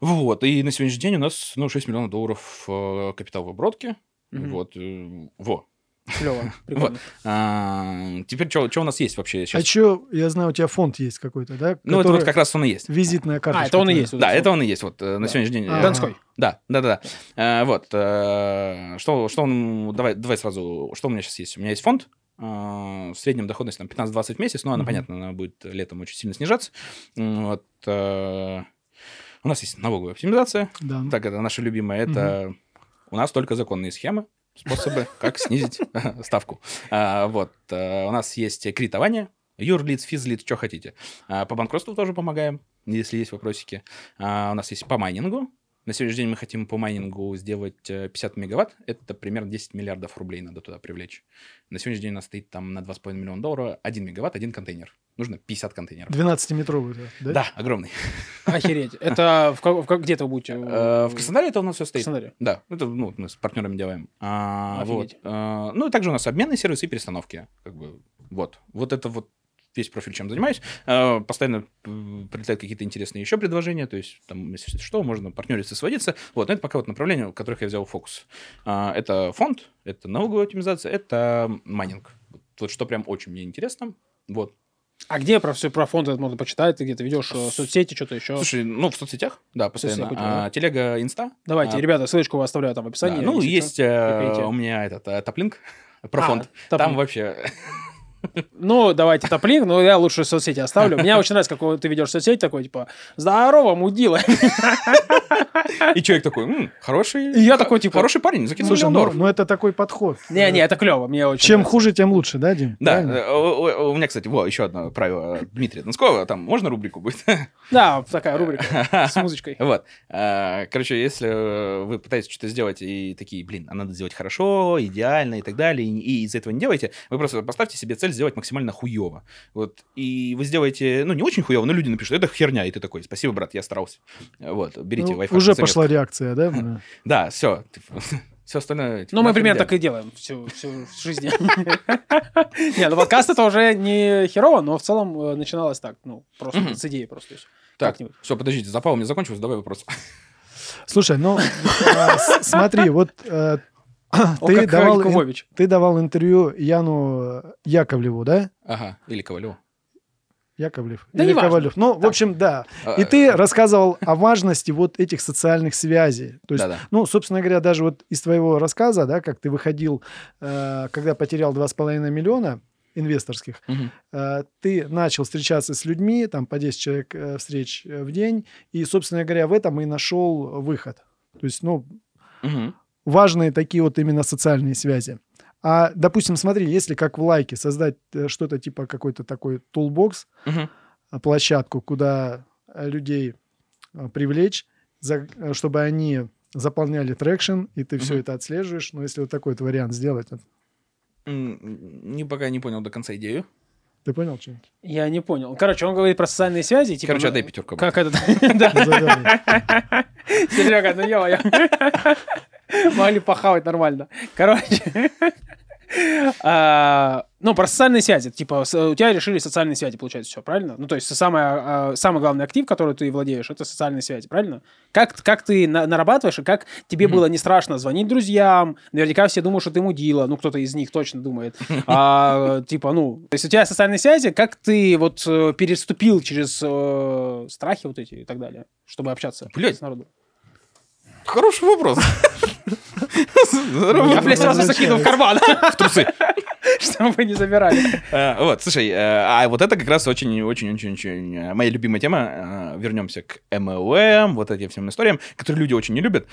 Вот, и на сегодняшний день у нас, ну, 6 миллионов долларов э, капитал в оборотке. Мгм. Вот, э, во. Клево, прикольно. А, теперь что у нас есть вообще А сейчас? что, я знаю, у тебя фонд есть какой-то, да? ну, это вот как раз он и есть. Визитная карточка. А, это он и есть. вот Да, это вот. он и есть вот э, на Да. сегодняшний день. Э, Донской. Да, да, да. да. Э, вот. э, что, что он. Давай, давай сразу. Что у меня сейчас есть? У меня есть фонд. В среднем доходность там 15-20 в месяц, но она, Мгм. понятно, она будет летом очень сильно снижаться. Вот. Э, У нас есть налоговая оптимизация. Да. Так, это наша любимая. Это у нас только законные схемы, способы, как снизить ставку. А, Вот. э, У нас есть кредитование, юрлиц, физлиц, что хотите. А, По банкротству тоже помогаем, если есть вопросики. А, У нас есть по майнингу. На сегодняшний день мы хотим по майнингу сделать э, 50 мегаватт. Это примерно 10 миллиардов рублей надо туда привлечь. На сегодняшний день у нас стоит там на 2,5 миллиона долларов 1 мегаватт, один контейнер. Нужно 50 контейнеров. 12-метровый, да? Да, огромный. Охереть. Это в в ка- где-то вы будете? Э, В Краснодаре это у нас все В стоит. Краснодаре. Да, это ну, мы с партнерами делаем. А, вот. А, ну и также у нас обменные сервисы и перестановки. Как бы, вот. Вот это вот весь профиль, чем занимаюсь. А, постоянно прилетают какие-то интересные еще предложения. То есть, там, если что, можно партнериться, сводиться. Вот, но это пока вот направление, в которых я взял фокус. А, это фонд, это налоговая оптимизация, это майнинг. Вот, что прям очень мне интересно. Вот. А где про все про фонд этот можно почитать? Ты где-то ведешь соцсети, что-то еще? Слушай, ну, в соцсетях, да, постоянно. соцсетях А, телега, инста. Давайте, а, ребята, ссылочку оставляю там в описании. Да, ну, есть э, у меня этот э, топлинк про А, фонд. топлинк. Там вообще... Ну, давайте топлинк, но я лучше соцсети оставлю. Мне очень нравится, как ты ведешь соцсеть такой, типа, здорово, мудила. И человек такой, «М, хороший... И я такой, типа, Хороший парень, закинул Слушай, ну, долларов. ну это такой подход. Не-не, это клево, мне очень Чем нравится. хуже, тем лучше, да, Дим? Да, Правильно? э, у, у- у меня, кстати, вот еще одно правило Дмитрия Донского, там можно рубрику будет? Да, такая рубрика с музычкой. Вот. А, Короче, если вы пытаетесь что-то сделать и такие, блин, а надо сделать хорошо, идеально и так далее, и, и из этого не делаете, вы просто поставьте себе цель сделать максимально хуево. Вот. И вы сделаете, ну, не очень хуево, но люди напишут, это херня, и ты такой, спасибо, брат, я старался. Вот, берите Ну, лайфхак уже пошла реакция, да? Да. Все. Все остальное... типа, Ну, мы примерно так и делаем всю, всю жизнь. Не, ну подкаст это уже не херово, но в целом э, начиналось так, ну, просто с идеи просто. Так, как-нибудь. все, подождите, запал мне закончился, давай вопрос. Слушай, ну с- смотри, вот э, ты как давал, Якубович. ты давал интервью Яну Яковлеву, да? Ага, или Ковалеву. Яковлев. Да Или неважно. Ковалев. Ну, в Так. общем, да. И А, ты рассказывал о важности вот этих социальных связей. То есть, Да-да. ну, собственно говоря, даже вот из твоего рассказа, да, как ты выходил, э, когда потерял 2,5 миллиона инвесторских, э, ты начал встречаться с людьми, там по 10 человек э, встреч э, в день, и, собственно говоря, в этом и нашел выход. То есть, ну, Мгм. Важные такие вот именно социальные связи. А, допустим, смотри, если как в лайке создать э, что-то типа какой-то такой toolbox, Мгм. э, площадку, куда э, людей привлечь, за- чтобы они заполняли traction, и ты все Мгм. это отслеживаешь. Но если вот такой вот вариант сделать, Не, пока не понял до конца идею. ты понял что-нибудь? Я не понял. Короче, он говорит про социальные связи. Типа, Короче, ну, отдай пятерку. Как это? Серега, ну ё Могли похавать нормально. Короче. а, Ну, про социальные связи. Типа, у тебя решили социальные связи, получается, все, правильно? Ну, то есть, самое, а, самый главный актив, который ты владеешь, это социальные связи, правильно? Как, как ты на- нарабатываешь, и как тебе было не страшно звонить друзьям? Наверняка все думают, что ты мудила. Ну, кто-то из них точно думает. А, типа, ну, то есть, у тебя социальные связи, как ты вот э, переступил через э, страхи вот эти и так далее, чтобы общаться Блядь. с народом? Хороший вопрос. Я, блядь, сразу закинул в карман, В трусы. чтобы вы не забирали. Э, Вот, слушай, э, а вот это как раз очень-очень-очень э, моя любимая тема. Вернемся к MLM, вот этим всем историям, которые люди очень не любят.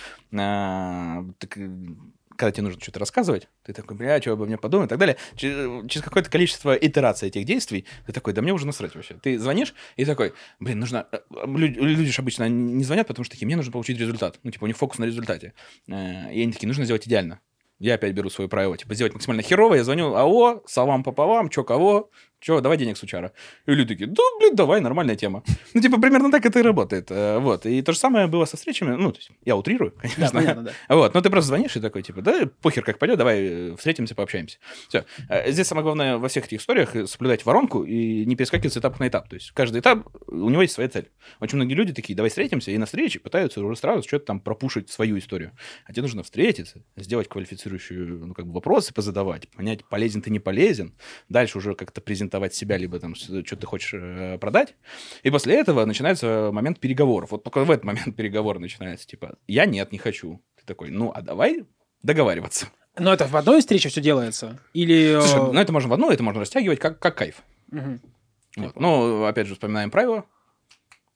Э, э, Когда тебе нужно что-то рассказывать, ты такой, бля, что обо мне подумают и так далее. Че- Через какое-то количество итераций этих действий ты такой, да мне уже насрать вообще. Ты звонишь и такой, блин, нужно... э, Люди, люди же обычно не звонят, потому что такие, мне нужно получить результат. Ну, типа, у них фокус на результате. Э, И они такие, нужно сделать идеально. Я опять беру свое правило, типа, сделать максимально херово, я звоню, алло, салам пополам, чё кого, чё, давай денег сучара. И люди такие, да, блин, давай, нормальная тема. Ну, типа, примерно так это и работает. Э, Вот, и то же самое было со встречами, ну, то есть, я утрирую, Да, конечно. понятно, да. Вот, но ты просто звонишь и такой, типа, да, похер как пойдет, давай э, встретимся, пообщаемся. Все. Здесь самое главное во всех этих историях э, соблюдать воронку и не перескакивать с этапа на этап. То есть каждый этап, э, у него есть своя цель. Очень многие люди такие, давай встретимся, и на встрече пытаются уже сразу что-то там пропушить свою историю. А тебе нужно встретиться, сделать квалифицирующую, ну, как бы вопросы позадавать, понять, полезен ты, не полезен. Дальше уже как-то презентовать себя, либо там что ты хочешь э, продать. И после этого начинается момент переговоров. Вот в этот момент переговоры начинаются, типа, я нет, не хочу. Ты такой, ну, а давай договариваться. Но это в одной встрече все делается? Или... э, Слушай, ну это можно в одно, это можно растягивать как, как кайф. мгм. Вот. Ну, опять же, вспоминаем правила.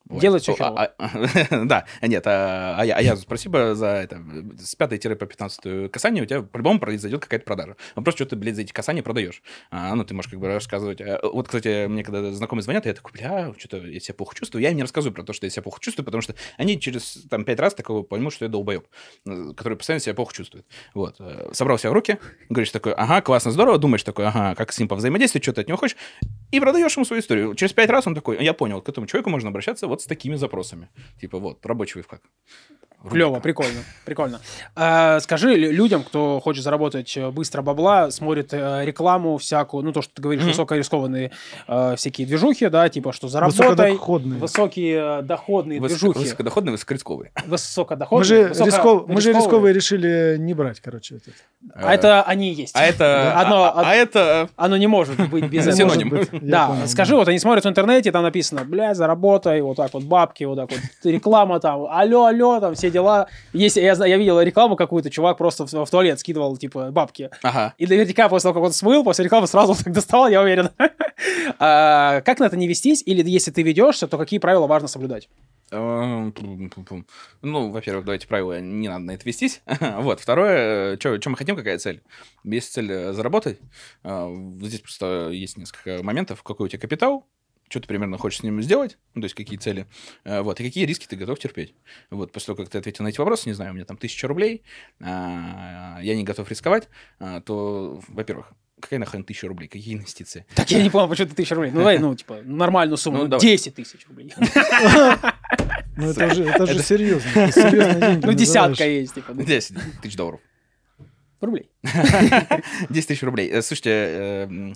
Ой, Делать всё о, а- а- Да, нет, а а я, а я спасибо за это. С 5 по 15 касание у тебя по-любому произойдет какая-то продажа. Вопрос, что ты, блядь, за эти касания продаешь. А, ну, ты можешь как бы рассказывать. А, Вот, кстати, мне когда знакомые звонят, я такой, бля, что-то я себя плохо чувствую. Я им не рассказываю про то, что я себя плохо чувствую, потому что они через там 5 раз такого поймут, что я долбоеб, э, который постоянно себя плохо чувствует. Вот. э, Собрал себя в руки, говоришь такой, ага, классно, здорово, думаешь такой, ага, как с ним повзаимодействовать, что ты от него хочешь, и продаешь ему свою историю. Через пять раз он такой, я понял, к этому человеку можно обращаться вот с такими запросами. Типа вот, рабочий лайфхак. Клево, прикольно, прикольно. А, скажи лю- людям, кто хочет заработать э, быстро бабла, смотрит э, рекламу всякую, ну то, что ты говоришь, высокорискованные э, всякие движухи, да, типа что заработай, Высокодоходные. высокие э, доходные движухи, Высокодоходный, высокорисковый. высокодоходные, Мы же, высоко- рисков- мы же рисковые. решили не брать, короче. этот. А это они есть. А это... Одно- а- а это... Оно не может быть без Это этого. синоним. Да, скажи, вот они смотрят в интернете, там написано, бля, заработай, вот так вот бабки, вот так вот, реклама там, алло, алло, там все дела. Есть, я, я видел рекламу какую-то, чувак просто в, в туалет скидывал, типа, бабки. Ага. И наверняка после того, как он смыл, после рекламы сразу так доставал, я уверен. А, Как на это не вестись? Или если ты ведешься, то какие правила важно соблюдать? Э, пум-пум-пум. Ну, во-первых, давайте правила, не надо на это вестись. вот. Второе, что мы хотим, какая цель? Есть цель э, заработать. Э, Здесь просто есть несколько моментов. Какой у тебя капитал, что ты примерно хочешь с ним сделать, ну, то есть какие цели, э, вот, и какие риски ты готов терпеть. Вот, после того, как ты ответил на эти вопросы, не знаю, у меня там тысяча рублей, а, я не готов рисковать, а, то, во-первых, какая нахрен тысяча рублей, какие инвестиции? Так я не понял, почему ты тысяча рублей. Ну, давай, ну, типа, нормальную сумму. Ну, Ну, давай. 10 тысяч рублей. Ну, это же, это же серьезно. Ну, десятка есть, типа. ну, 10 тысяч долларов. Рублей. 10 тысяч рублей. Э, Слушайте, э,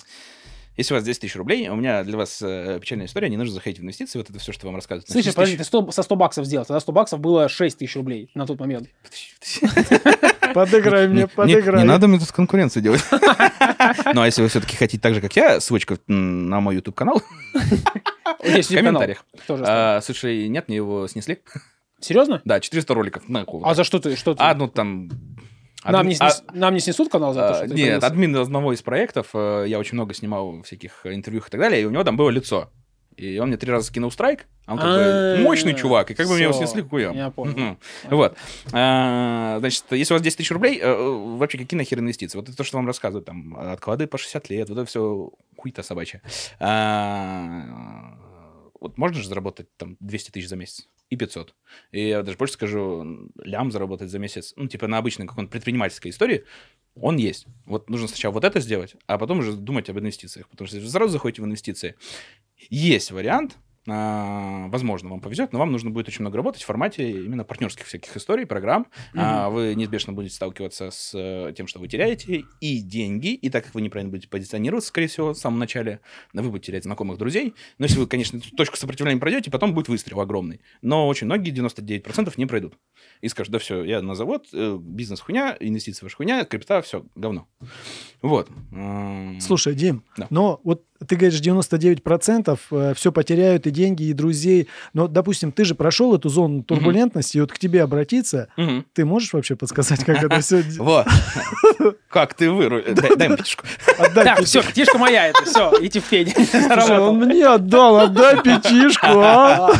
если у вас 10 тысяч рублей, у меня для вас э, печальная история, не нужно заходить в инвестиции, вот это все, что вам рассказывают. Слышишь, 10 подожди, тысяч- ты 100 со 100 баксов сделал. Тогда 100 баксов было 6 тысяч рублей на тот момент. Подыграй мне, Не- подыграй. Не, надо мне тут конкуренцию делать. Ну, а если вы все-таки хотите так же, как я, ссылочка на мой YouTube-канал Есть в комментариях. А, Слушай, нет, мне его снесли. Серьезно? Да, 400 роликов. На кого? А за что ты? Что ты? А, ну там... Нам не, а- снес- нам не снесут канал за то, а, что ты Нет, появился? админ одного из проектов, э, я очень много снимал всяких интервью и так далее, и у него там было лицо. И он мне три раза скинул страйк, а он как бы А, мощный чувак, и как бы мне его снесли хуем. я понял. Вот. А, Значит, если у вас 10 тысяч рублей, э, вообще какие нахер инвестиции? Вот это то, что вам рассказывают, там, отклады по 60 лет, вот это все хуйта собачья. А, Вот можно же заработать там 200 тысяч за месяц и 500. И я даже больше скажу, лям заработать за месяц, ну, типа на обычной какой-то предпринимательской истории, он есть. Вот нужно сначала вот это сделать, а потом уже думать об инвестициях. Потому что если вы сразу заходите в инвестиции, есть вариант, возможно, вам повезет, но вам нужно будет очень много работать в формате именно партнерских всяких историй, программ. А, Вы неизбежно будете сталкиваться с э, тем, что вы теряете и деньги, и так как вы неправильно будете позиционироваться, скорее всего, в самом начале, вы будете терять знакомых друзей. Но если вы, конечно, эту точку сопротивления пройдете, потом будет выстрел огромный. Но очень многие, 99% не пройдут. И скажут, да все, я на завод, э, бизнес хуйня, инвестиции ваша хуйня, крипта, все, говно. Вот. Слушай, Дим, Да. но вот ты говоришь, 99% все потеряют и деньги, и друзей. Но, допустим, ты же прошел эту зону турбулентности, и вот к тебе обратиться, мгм. ты можешь вообще подсказать, как это все... Вот. Как ты выру... Дай, дай мне пятишку. Отдай Так, все, птишка моя это, все, идти в пень. Он мне отдал, отдай пятишку, а?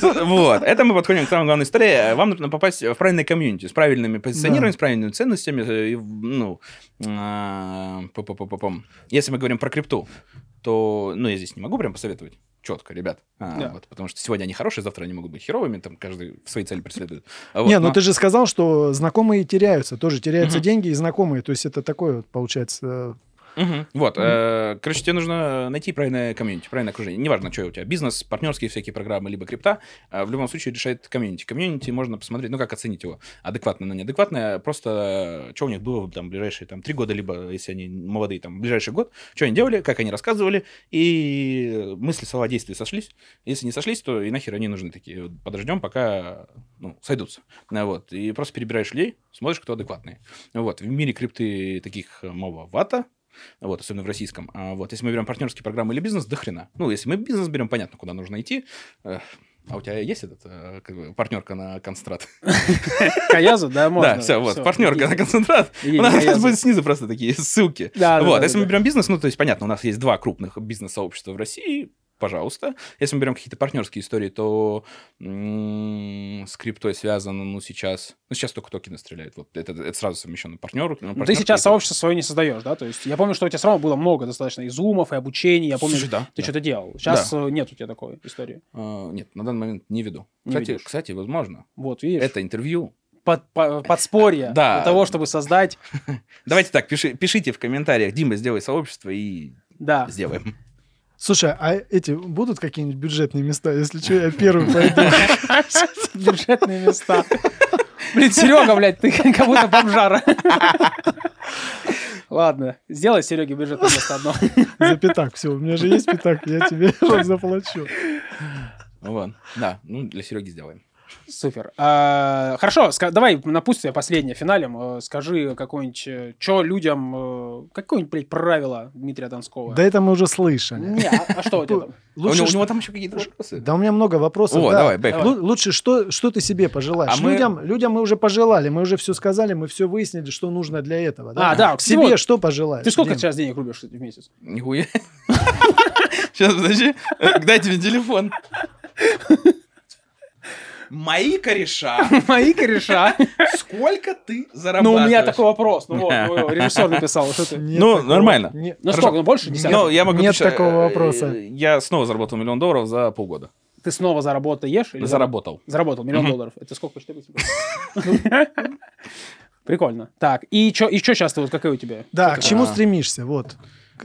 Вот. Это мы подходим к самой главной истории. Вам нужно попасть в правильное комьюнити с правильными позиционированием, с правильными ценностями. э, ну, а, пу-пу-пу-пу-пум. Если мы говорим про крипту, то, ну, я здесь не могу прям посоветовать четко, ребят. А, Да. вот, потому что сегодня они хорошие, завтра они могут быть херовыми, там каждый свои цели преследует. А вот, Не, ну но- ты же сказал, что знакомые теряются, тоже теряются Мгм. деньги и знакомые. То есть это такое вот получается... Вот, э, короче, тебе нужно найти правильное community, правильное окружение. Неважно, что у тебя, бизнес, партнерские всякие программы, либо крипта, э, в любом случае решает community. Community можно посмотреть, ну, как оценить его, адекватное, но неадекватное, просто что у них было там ближайшие там три года, либо, если они молодые, там, ближайший год, что они делали, как они рассказывали, и мысли, слова, действия сошлись. Если не сошлись, то и нахер они нужны такие. Вот Подождем, пока ну, сойдутся. Вот. И просто перебираешь людей, смотришь, кто адекватный. Вот. В мире крипты таких э, маловато, вот, особенно в российском. А вот, если мы берем партнерские программы или бизнес, до хрена. Ну, если мы бизнес берем, понятно, куда нужно идти. Э, А у тебя есть этот, э, как бы, партнерка на концентрат? Каязу, да, можно. да, все, вот, партнерка на концентрат. У нас будет снизу просто такие ссылки. Да, вот, если мы берем бизнес, ну, то есть, понятно, у нас есть два крупных бизнес-сообщества в России, пожалуйста. Если мы берем какие-то партнерские истории, то с криптой связано, ну, сейчас... Ну, сейчас только токены стреляют. Вот это, это сразу совмещенный партнер. Ну, ты сейчас сообщество свое не создаешь, да? То есть я помню, что у тебя все равно было много достаточно и зумов, и обучений. Я помню, Слушай, да, ты да. что-то делал. Сейчас э, нет у тебя такой истории. А, нет, на данный момент не веду. Не кстати, ведешь. кстати, возможно. Вот, видишь? Это интервью. Под, по- подспорье Да. для того, чтобы создать... Давайте так, пиши- пишите в комментариях, Дима, сделай сообщество и Да. сделаем. Слушай, а эти будут какие-нибудь бюджетные места? Если что, я первый пойду. Бюджетные места. Блин, Серега, блядь, ты как будто бомжара. Ладно, сделай Сереге бюджетное место одно. За пятак. Все, у меня же есть пятак, я тебе заплачу. Вот. Да, ну, для Сереги сделаем. Супер. А, хорошо, ска- давай напутствие последнее финалем. Э, Скажи какое-нибудь, что людям, э, какое-нибудь, блядь, правило Дмитрия Донского? Да это мы уже слышали. Не, а, а что у тебя там? у, Лучше, него, у что- него там еще какие-то вопросы. Да у меня много вопросов. О, да. давай, бэк. Лу- Лучше, что, что ты себе пожелаешь? А мы- людям, людям мы уже пожелали, мы уже все сказали, мы все выяснили, что нужно для этого. Да? А, да, Себе всего- что пожелаешь? Ты сколько Дим? сейчас денег рубишь в месяц? Нихуя. Сейчас, подожди. Э, Дайте мне телефон. Мои кореша. Мои кореша. Сколько ты Ну, зарабатываешь? у меня такой вопрос. Ну вот, ну, режиссер написал, Ну, нормально. Ну сколько, ну больше десятка? Ну, я могу Нет такого э, вопроса. Я снова заработал миллион долларов за полгода. Ты снова заработаешь? или Заработал. Заработал миллион долларов. Это сколько? 14? Прикольно. Так, и что часто, вот какая у тебя? Да, к чему А. стремишься? Вот.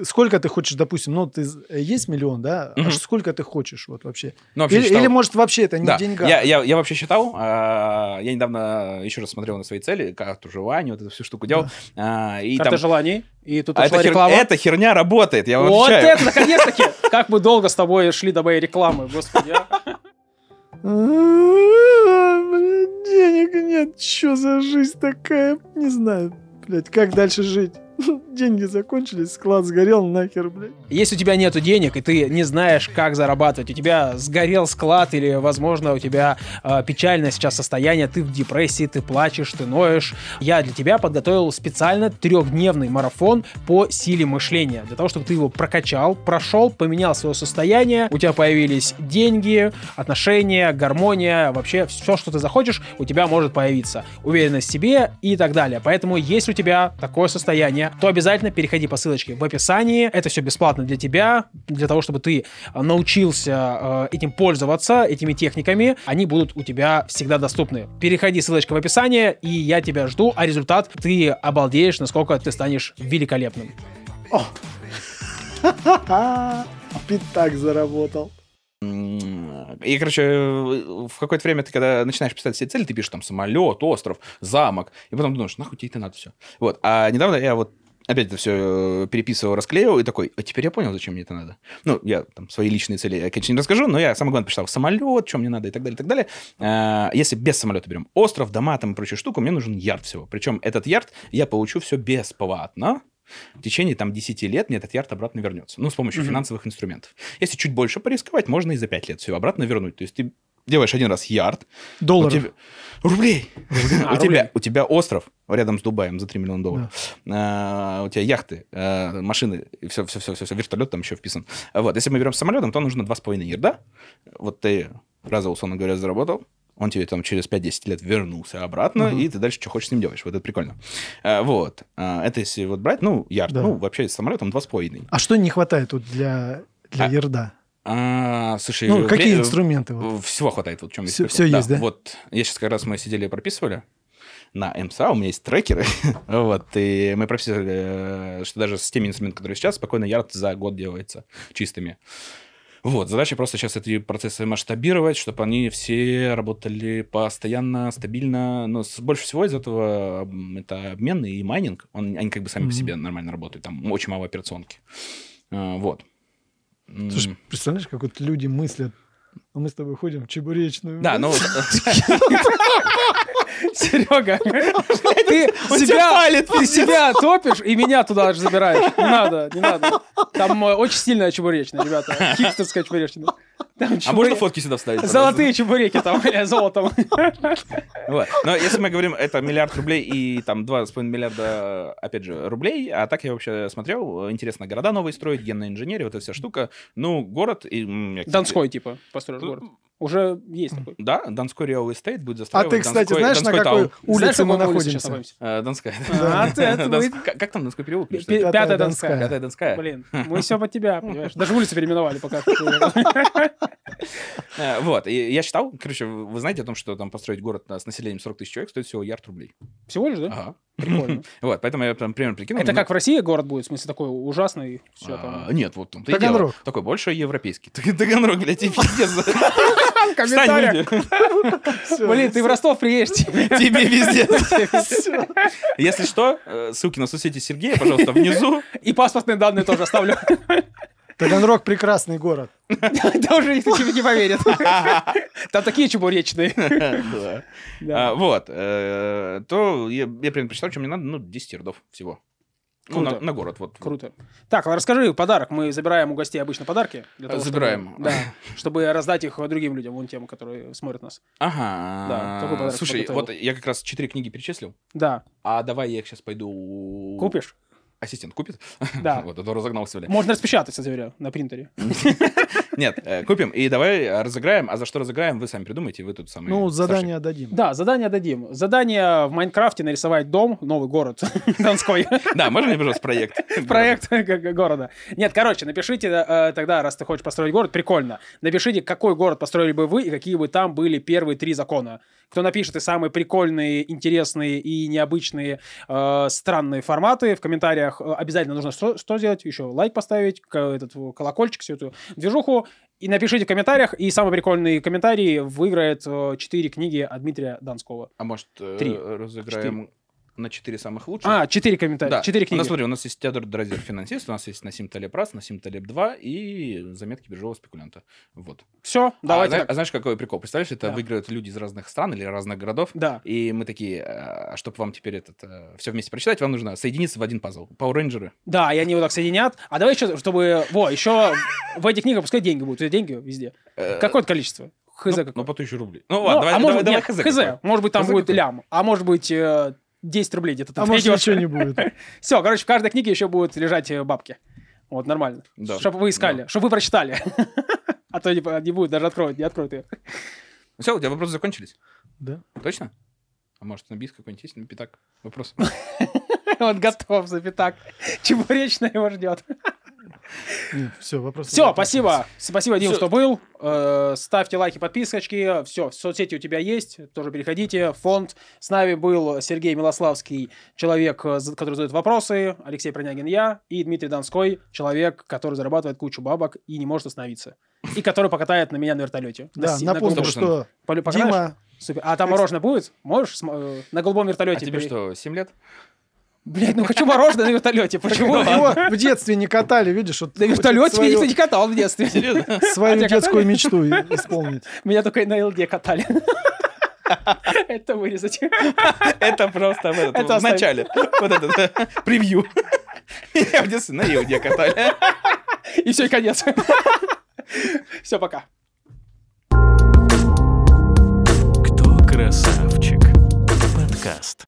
Сколько ты хочешь, допустим, ну, ты з- есть миллион, да? Мгм. А сколько ты хочешь вот вообще? Ну, вообще Или, считал- или, может, вообще это не Да, в деньгах? я, я, я вообще считал, а, я недавно еще раз смотрел на свои цели, карту желания, вот эту всю штуку делал. а, и Карта там... желаний. И тут А эта, хер- реклама. эта херня работает, я вам Вот отвечаю. это, наконец-таки! Как мы долго с тобой шли до моей рекламы, господи. а. Блядь, денег нет. Что за жизнь такая? Не знаю, блядь, как дальше жить? Деньги закончились, склад сгорел, нахер, блядь. Если у тебя нету денег, и ты не знаешь, как зарабатывать, у тебя сгорел склад, или, возможно, у тебя э, печальное сейчас состояние, ты в депрессии, ты плачешь, ты ноешь, я для тебя подготовил специально трехдневный марафон по силе мышления, для того, чтобы ты его прокачал, прошел, поменял свое состояние, у тебя появились деньги, отношения, гармония, вообще все, что ты захочешь, у тебя может появиться. Уверенность в себе и так далее. Поэтому, если у тебя такое состояние, то обязательно переходи по ссылочке в описании. Это все бесплатно для тебя, для того, чтобы ты э, научился э, этим пользоваться, этими техниками. Они будут у тебя всегда доступны. Переходи, ссылочка в описании, и я тебя жду, а результат ты обалдеешь, насколько ты станешь великолепным. Пятак заработал. И, короче, в какое-то время ты, когда начинаешь писать все цели, ты пишешь там самолет, остров, замок, и потом думаешь, нахуй тебе это надо все. Вот. А недавно я вот опять это все переписывал, расклеивал, и такой, а теперь я понял, зачем мне это надо. Ну, я там свои личные цели, я, конечно, не расскажу, но я самое главное писал самолет, что мне надо, и так далее, и так далее. А, Если без самолета берем остров, дома там и прочую штуку, мне нужен ярд всего. Причем этот ярд я получу все бесплатно. В течение там 10 лет мне этот ярд обратно вернется. Ну, с помощью Мгм. финансовых инструментов. Если чуть больше порисковать, можно и за 5 лет все обратно вернуть. То есть ты делаешь один раз ярд, у Долларов. тебя... Рублей. А, у, рублей. тебя, у тебя остров рядом с Дубаем за 3 миллиона долларов. А, у тебя яхты, а, машины, и все, все, все, все, все, вертолет там еще вписан. Вот, если мы берем с самолетом, то нужно 2,5 ярда. Вот ты раза, условно говоря, заработал, он тебе там через 5-10 лет вернулся обратно, Мгм. и ты дальше что хочешь с ним делаешь. Вот это прикольно. А, вот. А, это если вот брать, ну, ярд, Да. ну, вообще с самолетом 2,5. А что не хватает тут для, для А, ерда? А, слушай, Ну, какие вре- инструменты? вот? Всего хватает, вот в чем Всё- прикол. всё есть, да? Вот, я сейчас как раз мы сидели и прописывали на МСА, у меня есть трекеры, вот, и мы прописывали, э, что даже с теми инструментами, которые сейчас, спокойно ярд за год делается чистыми. Вот, задача просто сейчас эти процессы масштабировать, чтобы они все работали постоянно, стабильно. Но с- больше всего из этого это обмен и майнинг. Он, они как бы сами Мгм. по себе нормально работают. Там очень мало операционки. А, Вот. Слушай, представляешь, как вот люди мыслят, а мы с тобой ходим в чебуречную. Да, ну... Серега, ты себя, ты себя топишь и меня туда же забираешь. Не надо, не надо. Там э, очень сильная чебуречная, ребята. Хипстерская чебуречная. Там А можно фотки сюда вставить? пожалуйста? Золотые чебуреки там, бля, золотом. Вот. Но если мы говорим, это миллиард рублей и там 2,5 миллиарда, опять же, рублей, а так я вообще смотрел, интересно, города новые строить, генная инженерия, вот эта вся штука. Ну, город... И, Донской, типа, построишь город. Уже есть такой. Да, Донской Real Estate будет А застраивать ты, кстати, Донской- знаешь, на Донской какой таун. Знаешь, улице мы на какой улице сейчас находимся? находимся? Э, Донская. А, ты, это Донск- будет- Как как там Донской переулок? Пятая Пятая Донская. Пятая Донская. Блин, мы все под тебя, понимаешь? Даже улицу переименовали пока. Э, Вот, я считал, короче, вы знаете о том, что там построить город на- с населением 40 тысяч человек стоит всего ярд рублей. Всего лишь, да? Ага. Прикольно. Вот, поэтому я там примерно прикинул. Это ну, как в России город будет, в смысле, такой ужасный, все а, там. Нет, вот там Таганрог. Такой больше европейский. Таганрог, блядь, и пиздец. В комментариях. Блин, ты в Ростов приедешь. тебе- пиздец. Если что, э, ссылки на соцсети Сергея, пожалуйста, внизу. И паспортные данные тоже оставлю. Таганрог прекрасный город. Да уже никто тебе не поверит. Там такие чебуречные. А, Вот. э, То я я примерно посчитал, что мне надо, ну, 10 ярдов всего. Ну, на Круто. на город, вот. Круто. Так, а расскажи подарок. Мы забираем у гостей обычно подарки. для того, чтобы- Забираем. Да. Чтобы раздать их другим людям, вон тем, которые смотрят нас. Ага. Да, какой подарок Слушай, подготовил? вот я как раз 4 книги перечислил. Да. А давай я их сейчас пойду... Купишь? Ассистент купит. Да. Вот, а то разогнался, бля. Можно распечатать, кстати говоря, на принтере. Нет, э, купим и давай э, разыграем. А за что разыграем, вы сами придумайте, вы тут самые Ну, задание дадим. Да, задание дадим. Задание в Майнкрафте нарисовать дом, новый город Донской. Да, можно мне, пожалуйста, проект? Проект г- города. Нет, короче, напишите э, тогда, раз ты хочешь построить город, прикольно. Напишите, какой город построили бы вы и какие бы там были первые три закона. Кто напишет и самые прикольные, интересные и необычные э, странные форматы в комментариях, э, обязательно нужно что, что сделать? Еще лайк поставить, этот э, колокольчик, всю эту движуху. И напишите в комментариях, и самый прикольный комментарий выиграет э, четыре книги от Дмитрия Донского. А может, э, Три. разыграем на четыре самых лучших? А, четыре комментария, Да. четыре У книги. нас, смотри, у нас есть Теодор Дразер, финансист, у нас есть Насим Талеб раз, Насим Талеб 2 и заметки биржевого спекулянта. Вот. Все, а, давайте зна- так. а знаешь, какой прикол? Представляешь, это Да. выиграют люди из разных стран или разных городов, Да. и мы такие, а чтобы вам теперь этот все вместе прочитать, вам нужно соединиться в один пазл. Power Rangers. Да, и они вот так соединят. А давай еще, чтобы... Во, еще в этих книгах пускай деньги будут. У тебя деньги везде. Э, Какое количество? Хз ну, какое? ну, по тысячу рублей. Ну, Ну, ладно, давай, а может, давай, нет, давай хз. какой. Может быть, там Хз будет какой? лям. А может быть, э, 10 рублей где-то ты А может, ничего не будет. Все, короче, в каждой книге еще будут лежать э, бабки. Вот, нормально. Да. Чтобы вы искали, чтобы вы прочитали. А то не, не будет, даже откроют, не откроют ее. Все, у тебя вопросы закончились? Да. Точно? А может, на бис какой-нибудь есть? На пятак? Вопрос. Он готов за пятак. Чебуречно его ждет. Все, вопрос. Все, спасибо. Спасибо, Дим, что был. Э, Ставьте лайки, подписочки. Все, соцсети у тебя есть. Тоже переходите. Фонд. С нами был Сергей Милославский, человек, э, который задает вопросы. Алексей Пронягин я. И Дмитрий Донской, человек, который зарабатывает кучу бабок и не может остановиться. И который покатает на меня на вертолете. Да, на напомню, что покатаешь? Дима, Супер. А там мороженое будет? Можешь э, на голубом А вертолете? тебе пере- что, 7 лет? Блядь, ну хочу мороженое на вертолете. Почему? его в детстве не катали, видишь, вот На вертолете меня никто свою, не катал в детстве. Свою А тебя детскую мечту исполнить. Меня только на ЛД катали. Это вырезать. Это просто в, Это начале. Вот этот превью. Меня в детстве на Еуде катали. И все, и конец. Все, пока. Кто красавчик? Подкаст.